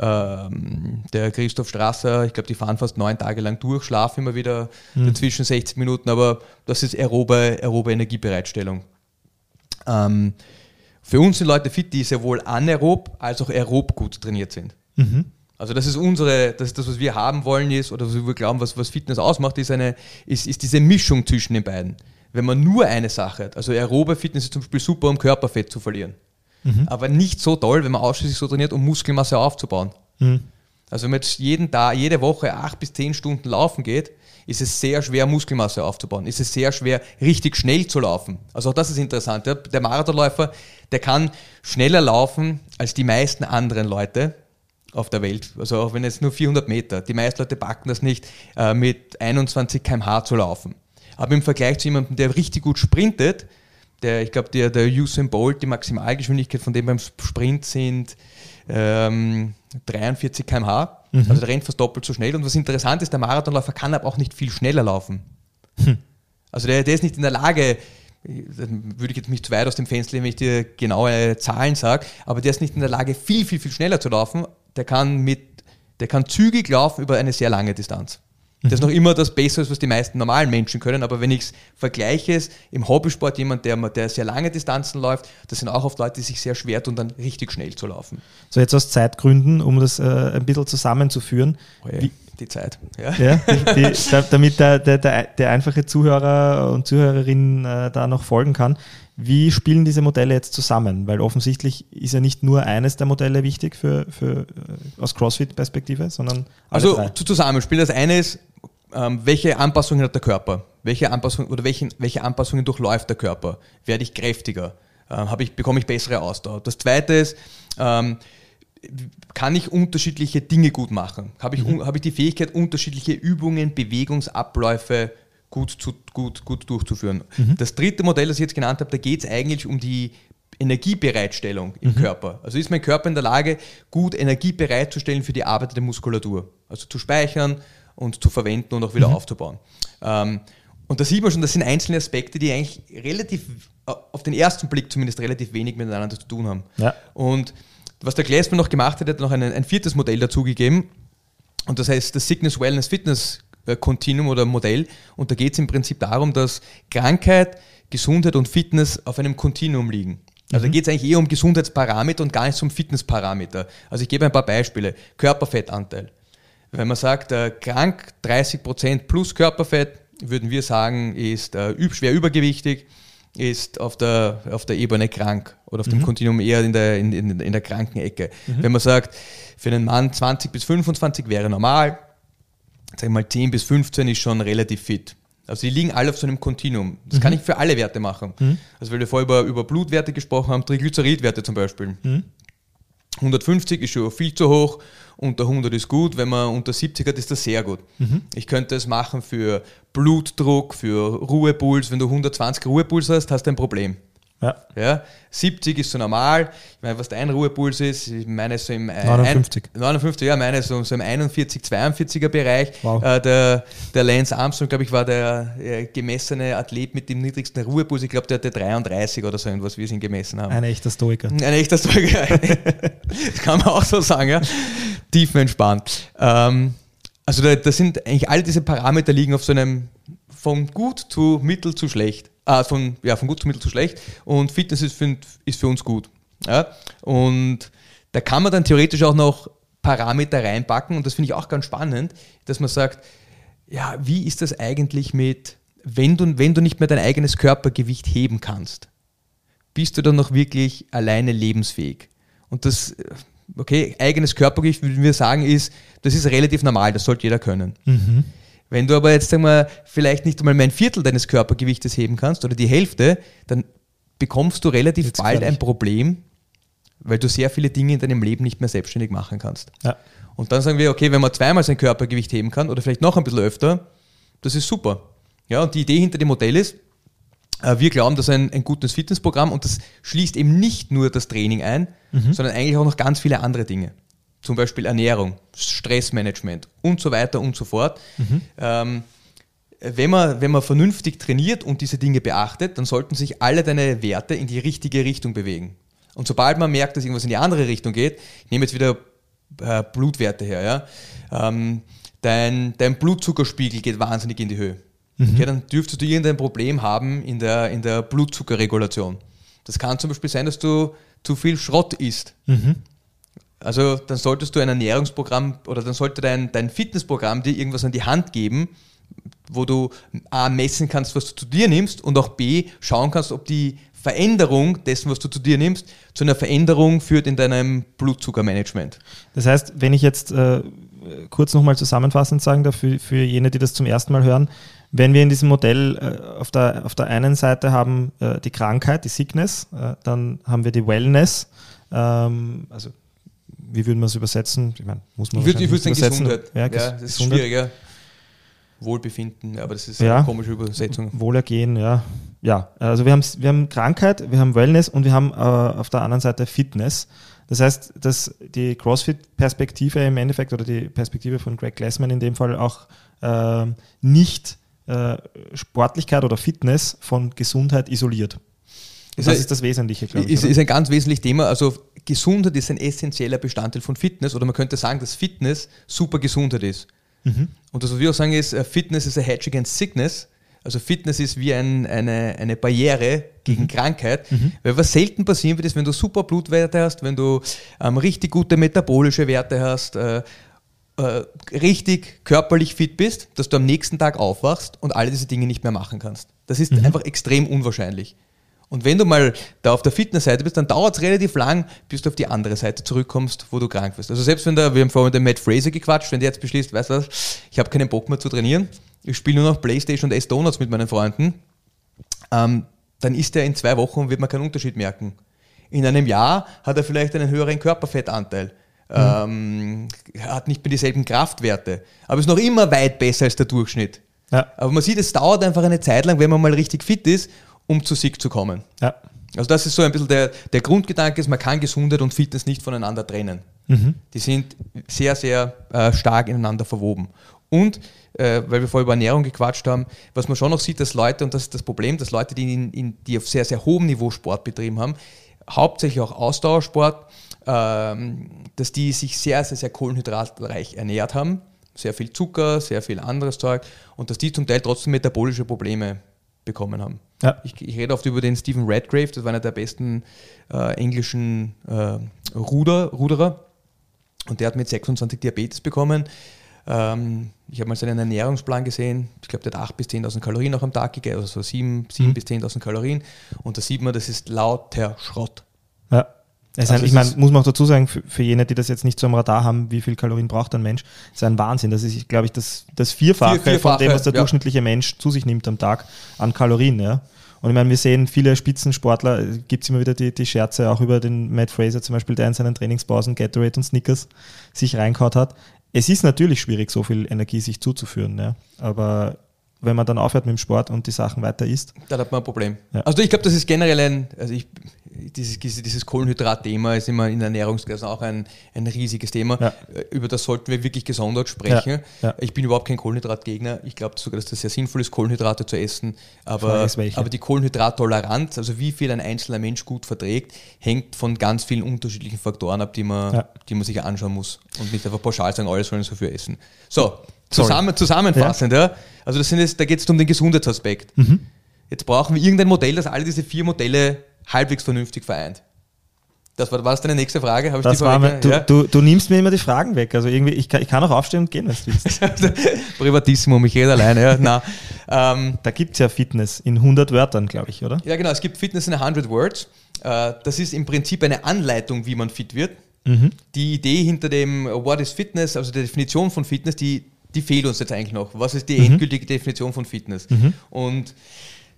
Ähm, der Christoph Strasser, ich glaube, die fahren fast neun Tage lang durch, schlafen immer wieder mhm. dazwischen 60 Minuten, aber das ist aerobe, aerobe Energiebereitstellung. Ähm, für uns sind Leute fit, die sowohl anaerob als auch aerob gut trainiert sind. Mhm. Also das ist unsere, das ist das, was wir haben wollen ist, oder was wir glauben, was, was Fitness ausmacht, ist, eine, ist, ist diese Mischung zwischen den beiden. Wenn man nur eine Sache hat, also aerobe Fitness ist zum Beispiel super, um Körperfett zu verlieren. Mhm. Aber nicht so toll, wenn man ausschließlich so trainiert, um Muskelmasse aufzubauen. Mhm. Also wenn man jetzt jeden Tag, jede Woche acht bis zehn Stunden laufen geht, ist es sehr schwer, Muskelmasse aufzubauen. Ist es sehr schwer, richtig schnell zu laufen. Also auch das ist interessant. Der Marathonläufer, der kann schneller laufen als die meisten anderen Leute auf der Welt. Also auch wenn es nur 400 Meter. Die meisten Leute packen das nicht, äh, mit 21 km/h zu laufen. Aber im Vergleich zu jemandem, der richtig gut sprintet, der, ich glaube, der, der Usain Bolt, die Maximalgeschwindigkeit von dem beim Sprint sind ähm, 43 km/h. Mhm. Also der rennt fast doppelt so schnell. Und was interessant ist, der Marathonläufer kann aber auch nicht viel schneller laufen. Hm. Also der, der ist nicht in der Lage, würde ich jetzt nicht zu weit aus dem Fenster lehnen, wenn ich dir genaue Zahlen sage, aber der ist nicht in der Lage, viel, viel, viel schneller zu laufen. Der kann mit, der kann zügig laufen über eine sehr lange Distanz. Das ist noch immer das Bessere, was die meisten normalen Menschen können, aber wenn ich es vergleiche, im Hobbysport jemand, der, der sehr lange Distanzen läuft, das sind auch oft Leute, die sich sehr schwer tun, dann richtig schnell zu laufen. So, jetzt aus Zeitgründen, um das äh, ein bisschen zusammenzuführen. Oh ja, die Zeit. Ja. ja die, die, damit der, der, der, der, einfache Zuhörer und Zuhörerin äh, da noch folgen kann. Wie spielen diese Modelle jetzt zusammen? Weil offensichtlich ist ja nicht nur eines der Modelle wichtig für, für äh, aus CrossFit-Perspektive, sondern also drei. zu Zusammenspielen. Das eine ist, ähm, welche Anpassungen hat der Körper? Welche Anpassungen oder welche, welche Anpassungen durchläuft der Körper? Werde ich kräftiger? Ähm, ich, bekomme ich bessere Ausdauer? Das zweite ist, ähm, kann ich unterschiedliche Dinge gut machen? Habe ich, mhm. hab ich die Fähigkeit, unterschiedliche Übungen, Bewegungsabläufe gut, zu, gut, gut durchzuführen? Mhm. Das dritte Modell, das ich jetzt genannt habe, da geht es eigentlich um die Energiebereitstellung im mhm. Körper. Also ist mein Körper in der Lage, gut Energie bereitzustellen für die Arbeit der Muskulatur. Also zu speichern, und zu verwenden und auch wieder mhm. aufzubauen. Ähm, und da sieht man schon, das sind einzelne Aspekte, die eigentlich relativ, äh, auf den ersten Blick zumindest relativ wenig miteinander zu tun haben. Ja. Und was der Glassman noch gemacht hat, hat noch ein, ein viertes Modell dazugegeben. Und das heißt das Sickness, Wellness, Fitness äh, Continuum oder Modell. Und da geht es im Prinzip darum, dass Krankheit, Gesundheit und Fitness auf einem Kontinuum liegen. Also mhm. da geht es eigentlich eher um Gesundheitsparameter und gar nicht um Fitnessparameter. Also ich gebe ein paar Beispiele. Körperfettanteil. Wenn man sagt, äh, krank 30% plus Körperfett, würden wir sagen, ist äh, schwer übergewichtig, ist auf der, auf der Ebene krank oder auf mhm. dem Kontinuum eher in der, in, in, in der kranken Ecke. Mhm. Wenn man sagt, für einen Mann 20 bis 25 wäre normal, sag mal 10 bis 15 ist schon relativ fit. Also die liegen alle auf so einem Kontinuum. Das mhm. kann ich für alle Werte machen. Mhm. Also weil wir vorher über, über Blutwerte gesprochen haben, Triglyceridwerte zum Beispiel. Mhm. 150 ist schon viel zu hoch, unter 100 ist gut, wenn man unter 70 hat, ist das sehr gut. Mhm. Ich könnte es machen für Blutdruck, für Ruhepuls. Wenn du 120 Ruhepuls hast, hast du ein Problem. Ja. ja. 70 ist so normal. Ich meine, was dein Ruhepuls ist, ich meine so im 59. Ein, 59, ja, meine so, so im 41, 42er Bereich. Wow. Äh, der, der Lance Armstrong, glaube ich, war der äh, gemessene Athlet mit dem niedrigsten Ruhepuls. Ich glaube, der hatte 33 oder so, was wir ihn gemessen haben. Ein echter Stoiker. Ein echter Stoiker. das kann man auch so sagen, ja. Tiefenentspannt. Ähm, also da, da sind eigentlich all diese Parameter liegen auf so einem von gut zu mittel zu schlecht äh, von, ja, von gut zu mittel zu schlecht und Fitness ist für, ist für uns gut. Ja? Und da kann man dann theoretisch auch noch Parameter reinpacken und das finde ich auch ganz spannend, dass man sagt, ja, wie ist das eigentlich mit, wenn du, wenn du nicht mehr dein eigenes Körpergewicht heben kannst, bist du dann noch wirklich alleine lebensfähig? Und das, okay, eigenes Körpergewicht, würden wir sagen, ist, das ist relativ normal, das sollte jeder können. Mhm. Wenn du aber jetzt sagen wir, vielleicht nicht einmal ein Viertel deines Körpergewichtes heben kannst oder die Hälfte, dann bekommst du relativ jetzt bald ein Problem, weil du sehr viele Dinge in deinem Leben nicht mehr selbstständig machen kannst. Ja. Und dann sagen wir, okay, wenn man zweimal sein Körpergewicht heben kann oder vielleicht noch ein bisschen öfter, das ist super. Ja, und die Idee hinter dem Modell ist, äh, wir glauben, dass ein, ein gutes Fitnessprogramm und das schließt eben nicht nur das Training ein, mhm. sondern eigentlich auch noch ganz viele andere Dinge zum Beispiel Ernährung, Stressmanagement und so weiter und so fort. Mhm. Ähm, wenn man, wenn man vernünftig trainiert und diese Dinge beachtet, dann sollten sich alle deine Werte in die richtige Richtung bewegen. Und sobald man merkt, dass irgendwas in die andere Richtung geht, ich nehme jetzt wieder äh, Blutwerte her, ja, ähm, dein, dein Blutzuckerspiegel geht wahnsinnig in die Höhe. Mhm. Okay, dann dürftest du irgendein Problem haben in der, in der Blutzuckerregulation. Das kann zum Beispiel sein, dass du zu viel Schrott isst. Mhm. Also dann solltest du ein Ernährungsprogramm oder dann sollte dein, dein Fitnessprogramm dir irgendwas an die Hand geben, wo du A messen kannst, was du zu dir nimmst und auch B schauen kannst, ob die Veränderung dessen, was du zu dir nimmst, zu einer Veränderung führt in deinem Blutzuckermanagement. Das heißt, wenn ich jetzt äh, kurz nochmal zusammenfassend sagen darf, für, für jene, die das zum ersten Mal hören, wenn wir in diesem Modell äh, auf, der, auf der einen Seite haben äh, die Krankheit, die Sickness, äh, dann haben wir die Wellness, ähm, also wie würde man es übersetzen? Ich meine, muss man Ich würde würd sagen Gesundheit. Ja, ja, das ist schwieriger. Wohlbefinden, aber das ist ja, eine komische Übersetzung. Wohlergehen, ja. Ja, also wir haben, wir haben Krankheit, wir haben Wellness und wir haben äh, auf der anderen Seite Fitness. Das heißt, dass die CrossFit-Perspektive im Endeffekt oder die Perspektive von Greg Glassman in dem Fall auch äh, nicht äh, Sportlichkeit oder Fitness von Gesundheit isoliert. Das ist, ist das Wesentliche, glaube ich. Ist, ist ein ganz wesentliches Thema. Also Gesundheit ist ein essentieller Bestandteil von Fitness oder man könnte sagen, dass Fitness super Gesundheit ist. Mhm. Und das, was wir auch sagen, ist, äh, Fitness ist a hedge against sickness. Also Fitness ist wie ein, eine, eine Barriere gegen mhm. Krankheit. Mhm. Weil was selten passieren wird, ist, wenn du super Blutwerte hast, wenn du ähm, richtig gute metabolische Werte hast, äh, äh, richtig körperlich fit bist, dass du am nächsten Tag aufwachst und alle diese Dinge nicht mehr machen kannst. Das ist mhm. einfach extrem unwahrscheinlich. Und wenn du mal da auf der Fitnessseite bist, dann dauert es relativ lang, bis du auf die andere Seite zurückkommst, wo du krank wirst. Also selbst wenn der, wir haben vorhin mit dem Matt Fraser gequatscht, wenn der jetzt beschließt, weißt du was, ich habe keinen Bock mehr zu trainieren, ich spiele nur noch Playstation und esse Donuts mit meinen Freunden, ähm, dann ist er in zwei Wochen und wird man keinen Unterschied merken. In einem Jahr hat er vielleicht einen höheren Körperfettanteil. Mhm. Ähm, hat nicht mehr dieselben Kraftwerte, aber ist noch immer weit besser als der Durchschnitt. Ja. Aber man sieht, es dauert einfach eine Zeit lang, wenn man mal richtig fit ist um zu Sieg zu kommen. Ja. Also das ist so ein bisschen der, der Grundgedanke, ist, man kann Gesundheit und Fitness nicht voneinander trennen. Mhm. Die sind sehr, sehr äh, stark ineinander verwoben. Und, äh, weil wir vorher über Ernährung gequatscht haben, was man schon noch sieht, dass Leute, und das ist das Problem, dass Leute, die, in, in, die auf sehr, sehr hohem Niveau Sport betrieben haben, hauptsächlich auch Ausdauersport, ähm, dass die sich sehr, sehr, sehr kohlenhydratreich ernährt haben. Sehr viel Zucker, sehr viel anderes Zeug und dass die zum Teil trotzdem metabolische Probleme bekommen haben. Ja. Ich, ich, rede oft über den Stephen Redgrave, das war einer der besten äh, englischen äh, Ruder, Ruderer und der hat mit 26 Diabetes bekommen. Ähm, ich habe mal seinen Ernährungsplan gesehen. Ich glaube, der hat 8.000 bis 10.000 Kalorien noch am Tag gegessen, also so 7, 7 mhm. bis 10.000 Kalorien. Und da sieht man, das ist lauter Schrott. Ja. Also ich meine, muss man auch dazu sagen, für, für, jene, die das jetzt nicht so am Radar haben, wie viel Kalorien braucht ein Mensch, ist ein Wahnsinn. Das ist, glaube ich, das, das Vierfache, Vier, Vierfache, von dem, was der ja. durchschnittliche Mensch zu sich nimmt am Tag an Kalorien. Ja. Und ich meine, wir sehen viele Spitzensportler, gibt es immer wieder die, die Scherze, auch über den Matt Fraser zum Beispiel, der in seinen Trainingspausen Gatorade und Snickers sich reinkaut hat. Es ist natürlich schwierig, so viel Energie sich zuzuführen, ja. aber wenn man dann aufhört mit dem Sport und die Sachen weiter isst. Dann hat man ein Problem. Ja. Also ich glaube, das ist generell ein, also ich, dieses, dieses Kohlenhydrat-Thema ist immer in Ernährungsklassen auch ein, ein riesiges Thema. Ja. Über das sollten wir wirklich gesondert sprechen. Ja. Ich bin überhaupt kein Kohlenhydratgegner. Ich glaube sogar, dass das sehr sinnvoll ist, Kohlenhydrate zu essen. Aber, aber die Kohlenhydrattoleranz, also wie viel ein einzelner Mensch gut verträgt, hängt von ganz vielen unterschiedlichen Faktoren ab, die man, die man sich anschauen muss. Und nicht einfach pauschal sagen, alle sollen so viel essen. So, zusammen, zusammenfassend, ja. Also das sind jetzt, da geht es um den Gesundheitsaspekt. Mhm. Jetzt brauchen wir irgendein Modell, das alle diese vier Modelle halbwegs vernünftig vereint. Das war, war das deine nächste Frage? Habe ich das die war mir, du, ja? du, du, nimmst mir immer die Fragen weg. Also irgendwie, ich kann, ich kann auch aufstehen und gehen, wenn du willst. Privatissimo, mich rede alleine. Ja. Na, ähm, da gibt es ja Fitness in 100 Wörtern, glaube ich, oder? Ja, genau. Es gibt Fitness in 100 Words. Äh, das ist im Prinzip eine Anleitung, wie man fit wird. Mhm. Die Idee hinter dem What is Fitness, also der Definition von Fitness, die, die fehlt uns jetzt eigentlich noch. Was ist die mhm. endgültige Definition von Fitness? Mhm. Und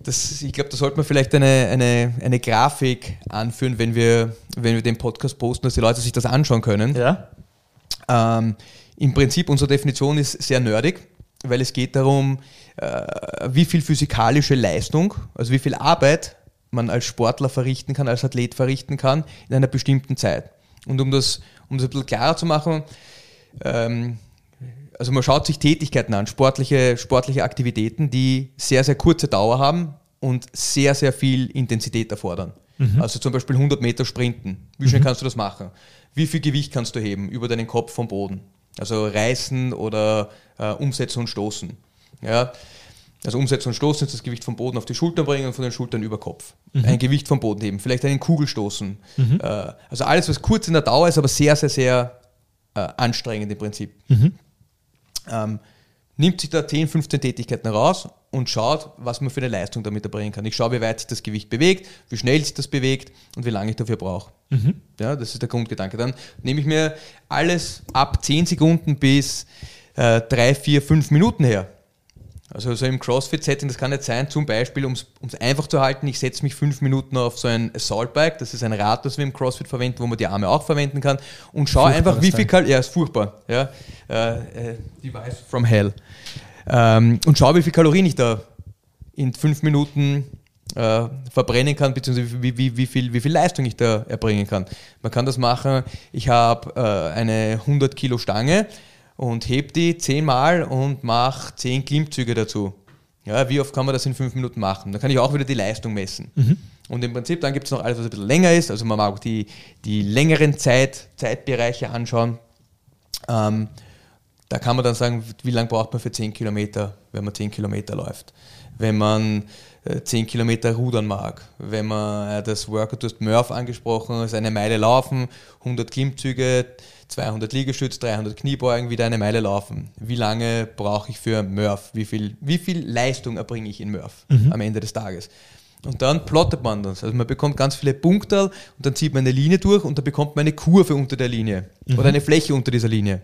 das, ich glaube, da sollte man vielleicht eine, eine, eine Grafik anführen, wenn wir, wenn wir den Podcast posten, dass die Leute sich das anschauen können. Ja. Ähm, Im Prinzip, unsere Definition ist sehr nerdig, weil es geht darum, äh, wie viel physikalische Leistung, also wie viel Arbeit man als Sportler verrichten kann, als Athlet verrichten kann in einer bestimmten Zeit. Und um das, um das ein bisschen klarer zu machen, ähm, also man schaut sich Tätigkeiten an, sportliche, sportliche Aktivitäten, die sehr, sehr kurze Dauer haben und sehr, sehr viel Intensität erfordern. Mhm. Also zum Beispiel 100 Meter Sprinten. Wie schnell mhm. kannst du das machen? Wie viel Gewicht kannst du heben über deinen Kopf vom Boden? Also reißen oder äh, umsetzen und stoßen. Ja? Also umsetzen und stoßen ist das Gewicht vom Boden auf die Schultern bringen und von den Schultern über Kopf. Mhm. Ein Gewicht vom Boden heben, vielleicht einen Kugelstoßen. Mhm. Äh, also alles, was kurz in der Dauer ist, aber sehr, sehr, sehr äh, anstrengend im Prinzip. Ähm, nimmt sich da 10, 15 Tätigkeiten raus und schaut, was man für eine Leistung damit erbringen kann. Ich schaue, wie weit sich das Gewicht bewegt, wie schnell sich das bewegt und wie lange ich dafür brauche. Mhm. Ja, das ist der Grundgedanke. Dann nehme ich mir alles ab 10 Sekunden bis äh, 3, 4, 5 Minuten her. Also so im CrossFit-Setting, das kann nicht sein, zum Beispiel, um es einfach zu halten, ich setze mich fünf Minuten auf so ein Assault-Bike, das ist ein Rad, das wir im CrossFit verwenden, wo man die Arme auch verwenden kann und schaue einfach, wie viel Kal ja, ist furchtbar, ja, äh, äh, Device from Hell. Ähm, und schaue, wie viel Kalorien ich da in fünf Minuten äh, verbrennen kann, beziehungsweise wie, wie, wie, viel, wie viel Leistung ich da erbringen kann. Man kann das machen, ich habe äh, eine 100 Kilo Stange, und heb die zehnmal und mach zehn Klimmzüge dazu. Ja, wie oft kann man das in fünf Minuten machen? Dann kann ich auch wieder die Leistung messen. Mhm. Und im Prinzip, dann gibt es noch alles, was ein bisschen länger ist. Also man mag auch die, die längeren Zeit, Zeitbereiche anschauen. Ähm, da kann man dann sagen, wie lange braucht man für 10 Kilometer, wenn man 10 Kilometer läuft. Wenn man 10 äh, Kilometer rudern mag. Wenn man äh, das Workout, du hast Murph angesprochen, also eine Meile laufen, 100 Klimmzüge, 200 Liegestütz, 300 Kniebeugen, wieder eine Meile laufen. Wie lange brauche ich für Murph? Wie viel, wie viel Leistung erbringe ich in Murph mhm. am Ende des Tages? Und dann plottet man das. Also man bekommt ganz viele Punkte und dann zieht man eine Linie durch und dann bekommt man eine Kurve unter der Linie mhm. oder eine Fläche unter dieser Linie.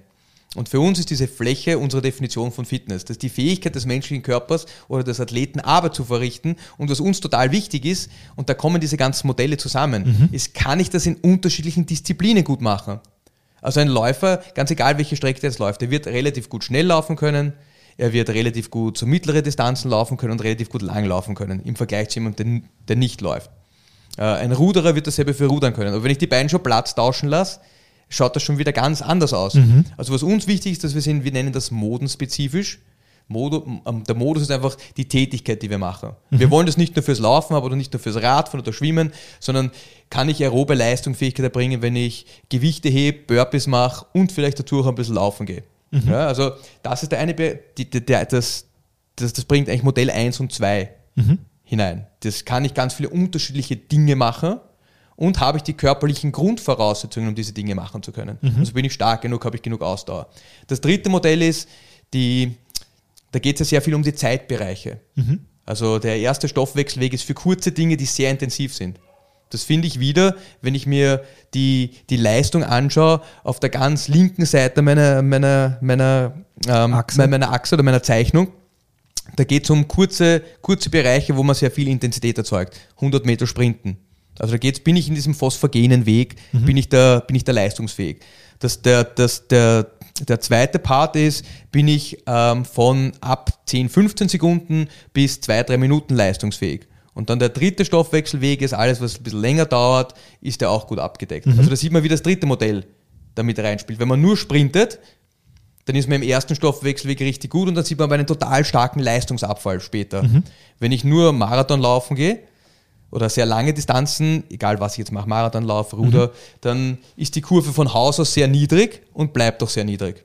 Und für uns ist diese Fläche unsere Definition von Fitness. Das ist die Fähigkeit des menschlichen Körpers oder des Athleten, Arbeit zu verrichten. Und was uns total wichtig ist, und da kommen diese ganzen Modelle zusammen, mhm. ist, kann ich das in unterschiedlichen Disziplinen gut machen? Also ein Läufer, ganz egal welche Strecke der jetzt läuft, der wird relativ gut schnell laufen können, er wird relativ gut zu mittleren Distanzen laufen können und relativ gut lang laufen können, im Vergleich zu jemandem, der, der nicht läuft. Äh, ein Ruderer wird dasselbe für rudern können. Aber wenn ich die beiden schon Platz tauschen lasse, schaut das schon wieder ganz anders aus. Mhm. Also was uns wichtig ist, dass wir sind, wir nennen das modenspezifisch. Modo, ähm, der Modus ist einfach die Tätigkeit, die wir machen. Wir wollen das nicht nur fürs Laufen haben oder nicht nur fürs Radfahren oder Schwimmen, sondern kann ich aerobe Leistungsfähigkeit erbringen, wenn ich Gewichte hebe, Burpees mache und vielleicht dazu auch ein bisschen laufen gehe. Ja, also das ist der eine, Be die, der, das, das, das bringt eigentlich Modell 1 und 2 hinein. Das kann ich ganz viele unterschiedliche Dinge machen und habe ich die körperlichen Grundvoraussetzungen, um diese Dinge machen zu können. Also bin ich stark genug, habe ich genug Ausdauer. Das dritte Modell ist, die, da geht es ja sehr viel um die Zeitbereiche. Also der erste Stoffwechselweg ist für kurze Dinge, die sehr intensiv sind. Das finde ich wieder, wenn ich mir die, die Leistung anschaue auf der ganz linken Seite meiner, meiner, meiner, ähm, Achse. meiner Achse oder meiner Zeichnung. Da geht es um kurze, kurze Bereiche, wo man sehr viel Intensität erzeugt. 100 Meter Sprinten. Also da geht's, bin ich in diesem phosphogenen Weg, bin, ich da, bin ich da leistungsfähig. Das, der, das, der, der zweite Part ist, bin ich ähm, von ab 10, 15 Sekunden bis 2, 3 Minuten leistungsfähig. Und dann der dritte Stoffwechselweg ist alles, was ein bisschen länger dauert, ist der auch gut abgedeckt. Also da sieht man, wie das dritte Modell damit reinspielt. Wenn man nur sprintet, dann ist man im ersten Stoffwechselweg richtig gut und dann sieht man aber einen total starken Leistungsabfall später. Wenn ich nur Marathon laufen gehe oder sehr lange Distanzen, egal was ich jetzt mache, Marathonlauf, Ruder, dann ist die Kurve von Haus aus sehr niedrig und bleibt auch sehr niedrig.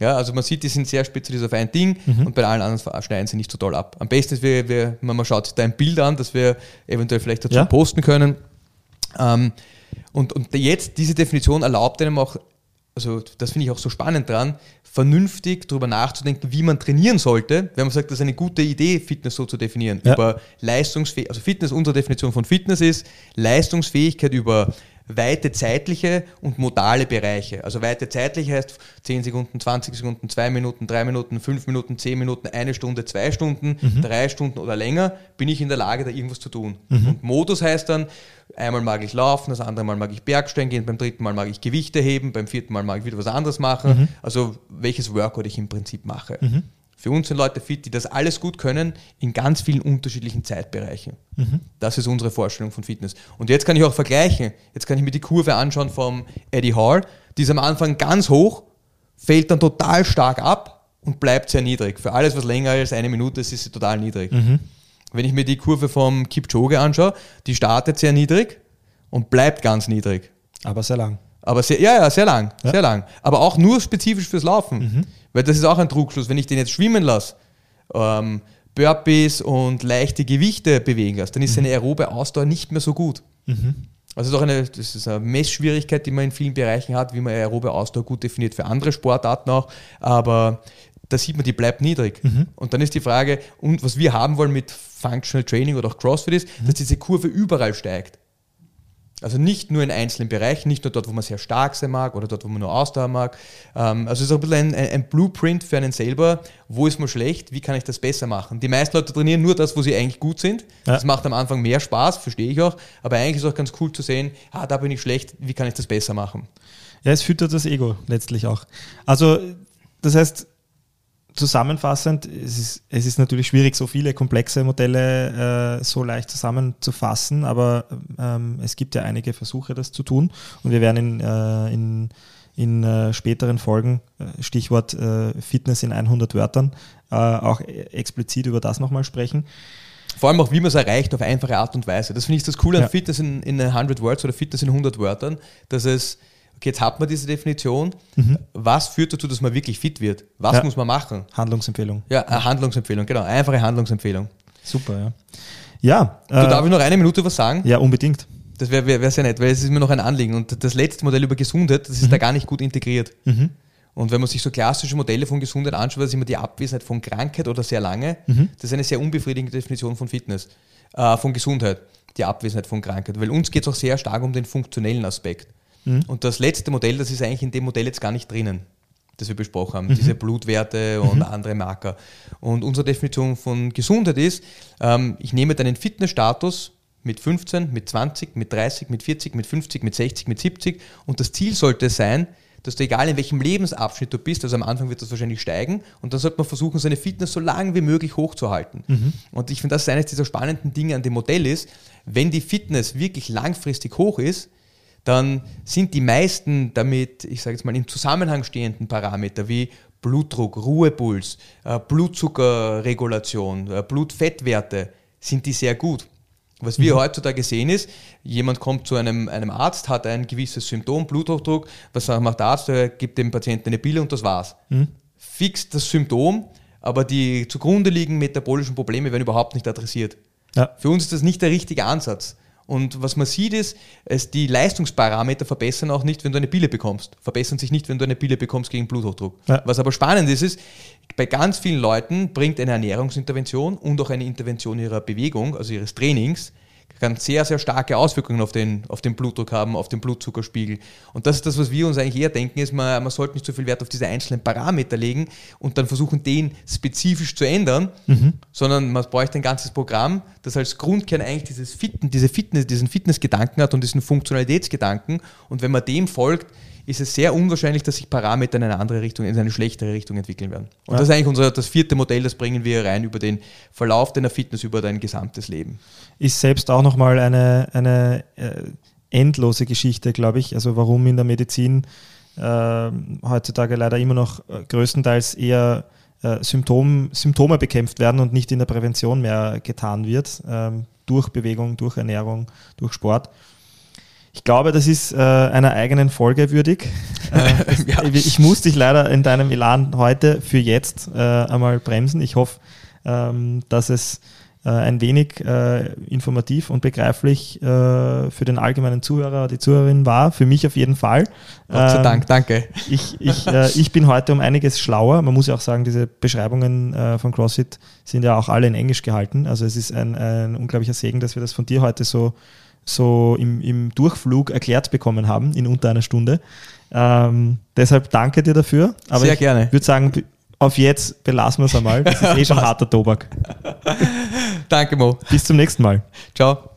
Ja, also man sieht, die sind sehr spezialisiert auf ein Ding und bei allen anderen schneiden sie nicht so toll ab. Am besten ist, wir, wir, man man schaut sich da ein Bild an, das wir eventuell vielleicht dazu Ja. posten können. Ähm, und, und jetzt, diese Definition erlaubt einem auch, also das finde ich auch so spannend dran, vernünftig darüber nachzudenken, wie man trainieren sollte, wenn man sagt, das ist eine gute Idee, Fitness so zu definieren. Ja. Über Leistungsfähigkeit, also Fitness, unsere Definition von Fitness ist Leistungsfähigkeit über weite zeitliche und modale Bereiche. Also weite zeitliche heißt 10 Sekunden, 20 Sekunden, 2 Minuten, 3 Minuten, 5 Minuten, 10 Minuten, eine Stunde, 2 Stunden, 3 Stunden oder länger, bin ich in der Lage, da irgendwas zu tun. Und Modus heißt dann, einmal mag ich laufen, das andere Mal mag ich Bergsteigen gehen, beim dritten Mal mag ich Gewichte heben, beim vierten Mal mag ich wieder was anderes machen. Also welches Workout ich im Prinzip mache. Für uns sind Leute fit, die das alles gut können, in ganz vielen unterschiedlichen Zeitbereichen. Das ist unsere Vorstellung von Fitness. Und jetzt kann ich auch vergleichen. Jetzt kann ich mir die Kurve anschauen vom Eddie Hall. Die ist am Anfang ganz hoch, fällt dann total stark ab und bleibt sehr niedrig. Für alles, was länger als eine Minute ist, ist sie total niedrig. Wenn ich mir die Kurve vom Kipchoge anschaue, die startet sehr niedrig und bleibt ganz niedrig. Aber sehr lang. Aber sehr, ja, ja, sehr lang, sehr lang. Aber auch nur spezifisch fürs Laufen. Weil das ist auch ein Trugschluss. Wenn ich den jetzt schwimmen lasse, ähm, Burpees und leichte Gewichte bewegen lasse, dann ist seine aerobe Ausdauer nicht mehr so gut. Also doch eine, das ist eine Messschwierigkeit, die man in vielen Bereichen hat, wie man aerobe Ausdauer gut definiert für andere Sportarten auch. Aber da sieht man, die bleibt niedrig. Und dann ist die Frage, und was wir haben wollen mit Functional Training oder auch CrossFit ist, dass diese Kurve überall steigt. Also nicht nur in einzelnen Bereichen, nicht nur dort, wo man sehr stark sein mag oder dort, wo man nur Ausdauer mag. Ähm, also es ist auch ein bisschen ein, ein, ein Blueprint für einen selber. Wo ist man schlecht? Wie kann ich das besser machen? Die meisten Leute trainieren nur das, wo sie eigentlich gut sind. Ja. Das macht am Anfang mehr Spaß, verstehe ich auch. Aber eigentlich ist es auch ganz cool zu sehen, ah, da bin ich schlecht, wie kann ich das besser machen? Ja, es füttert das Ego letztlich auch. Also, das heißt, zusammenfassend, es ist, es ist natürlich schwierig, so viele komplexe Modelle äh, so leicht zusammenzufassen, aber ähm, es gibt ja einige Versuche, das zu tun. Und wir werden in, äh, in, in äh, späteren Folgen, äh, Stichwort äh, Fitness in 100 Wörtern, äh, auch e- explizit über das nochmal sprechen. Vor allem auch, wie man es erreicht, auf einfache Art und Weise. Das finde ich das Coole an Ja. Fitness in, in 100 Words oder Fitness in 100 Wörtern, dass es, okay, jetzt hat man diese Definition, was führt dazu, dass man wirklich fit wird? Was Mhm. Ja. muss man machen? Handlungsempfehlung. Ja, eine Handlungsempfehlung, genau, einfache Handlungsempfehlung. Super, ja. Ja, Du, darf äh, ich noch eine Minute was sagen? ja unbedingt. Das wäre wär, wär sehr nett, weil es ist mir noch ein Anliegen. Und das letzte Modell über Gesundheit, das ist Mhm. da gar nicht gut integriert. Und wenn man sich so klassische Modelle von Gesundheit anschaut, das ist immer die Abwesenheit von Krankheit oder sehr lange. Mhm. Das ist eine sehr unbefriedigende Definition von Fitness, äh, von Gesundheit, die Abwesenheit von Krankheit. Weil uns geht es auch sehr stark um den funktionellen Aspekt. Mhm. Und das letzte Modell, das ist eigentlich in dem Modell jetzt gar nicht drinnen, das wir besprochen haben. Mhm. Diese Blutwerte und andere Marker. Und unsere Definition von Gesundheit ist, ähm, ich nehme deinen Fitnessstatus mit 15, mit 20, mit 30, mit 40, mit 50, mit 60, mit 70 und das Ziel sollte sein, dass du egal in welchem Lebensabschnitt du bist, also am Anfang wird das wahrscheinlich steigen und dann sollte man versuchen, seine Fitness so lange wie möglich hochzuhalten. Und ich finde, das ist eines dieser spannenden Dinge an dem Modell ist, wenn die Fitness wirklich langfristig hoch ist, dann sind die meisten damit, ich sage jetzt mal, im Zusammenhang stehenden Parameter wie Blutdruck, Ruhepuls, äh, Blutzuckerregulation, äh, Blutfettwerte, sind die sehr gut. Was wir mhm. heutzutage sehen ist, jemand kommt zu einem, einem Arzt, hat ein gewisses Symptom, Bluthochdruck, was macht der Arzt? Er gibt dem Patienten eine Pille und das war's. Mhm. Fixt das Symptom, aber die zugrunde liegenden metabolischen Probleme werden überhaupt nicht adressiert. Ja. Für uns ist das nicht der richtige Ansatz. Und was man sieht ist, es, die Leistungsparameter verbessern auch nicht, wenn du eine Pille bekommst. Verbessern sich nicht, wenn du eine Pille bekommst gegen Bluthochdruck. Ja. Was aber spannend ist, ist, bei ganz vielen Leuten bringt eine Ernährungsintervention und auch eine Intervention ihrer Bewegung, also ihres Trainings, kann sehr, sehr starke Auswirkungen auf den, auf den Blutdruck haben, auf den Blutzuckerspiegel. Und das ist das, was wir uns eigentlich eher denken, ist, man, man sollte nicht so viel Wert auf diese einzelnen Parameter legen und dann versuchen, den spezifisch zu ändern, mhm. sondern man bräuchte ein ganzes Programm, das als Grundkern eigentlich dieses Fitten, diese Fitness, diesen Fitnessgedanken hat und diesen Funktionalitätsgedanken. Und wenn man dem folgt, ist es sehr unwahrscheinlich, dass sich Parameter in eine andere Richtung, in eine schlechtere Richtung entwickeln werden. Und ja. das ist eigentlich unser, das vierte Modell, das bringen wir rein über den Verlauf deiner Fitness, über dein gesamtes Leben. Ist selbst auch nochmal eine, eine äh, endlose Geschichte, glaube ich. Also warum in der Medizin äh, heutzutage leider immer noch äh, größtenteils eher äh, Symptom, Symptome bekämpft werden und nicht in der Prävention mehr getan wird, ähm, durch Bewegung, durch Ernährung, durch Sport. Ich glaube, das ist äh, einer eigenen Folge würdig. Äh, ja. Ich muss dich leider in deinem Elan heute für jetzt äh, einmal bremsen. Ich hoffe, ähm, dass es äh, ein wenig äh, informativ und begreiflich äh, für den allgemeinen Zuhörer, die Zuhörerin war. Für mich auf jeden Fall. Gott sei ähm, Dank, danke. Ich, ich, ich bin heute um einiges schlauer. Man muss ja auch sagen, diese Beschreibungen von CrossFit sind ja auch alle in Englisch gehalten. Also es ist ein, ein unglaublicher Segen, dass wir das von dir heute so so im, im Durchflug erklärt bekommen haben in unter einer Stunde. Ähm, deshalb danke dir dafür. Aber Sehr gerne. Ich würde sagen, auf jetzt belassen wir es einmal. Das ist eh schon harter Tobak. danke, Mo. Bis zum nächsten Mal. Ciao.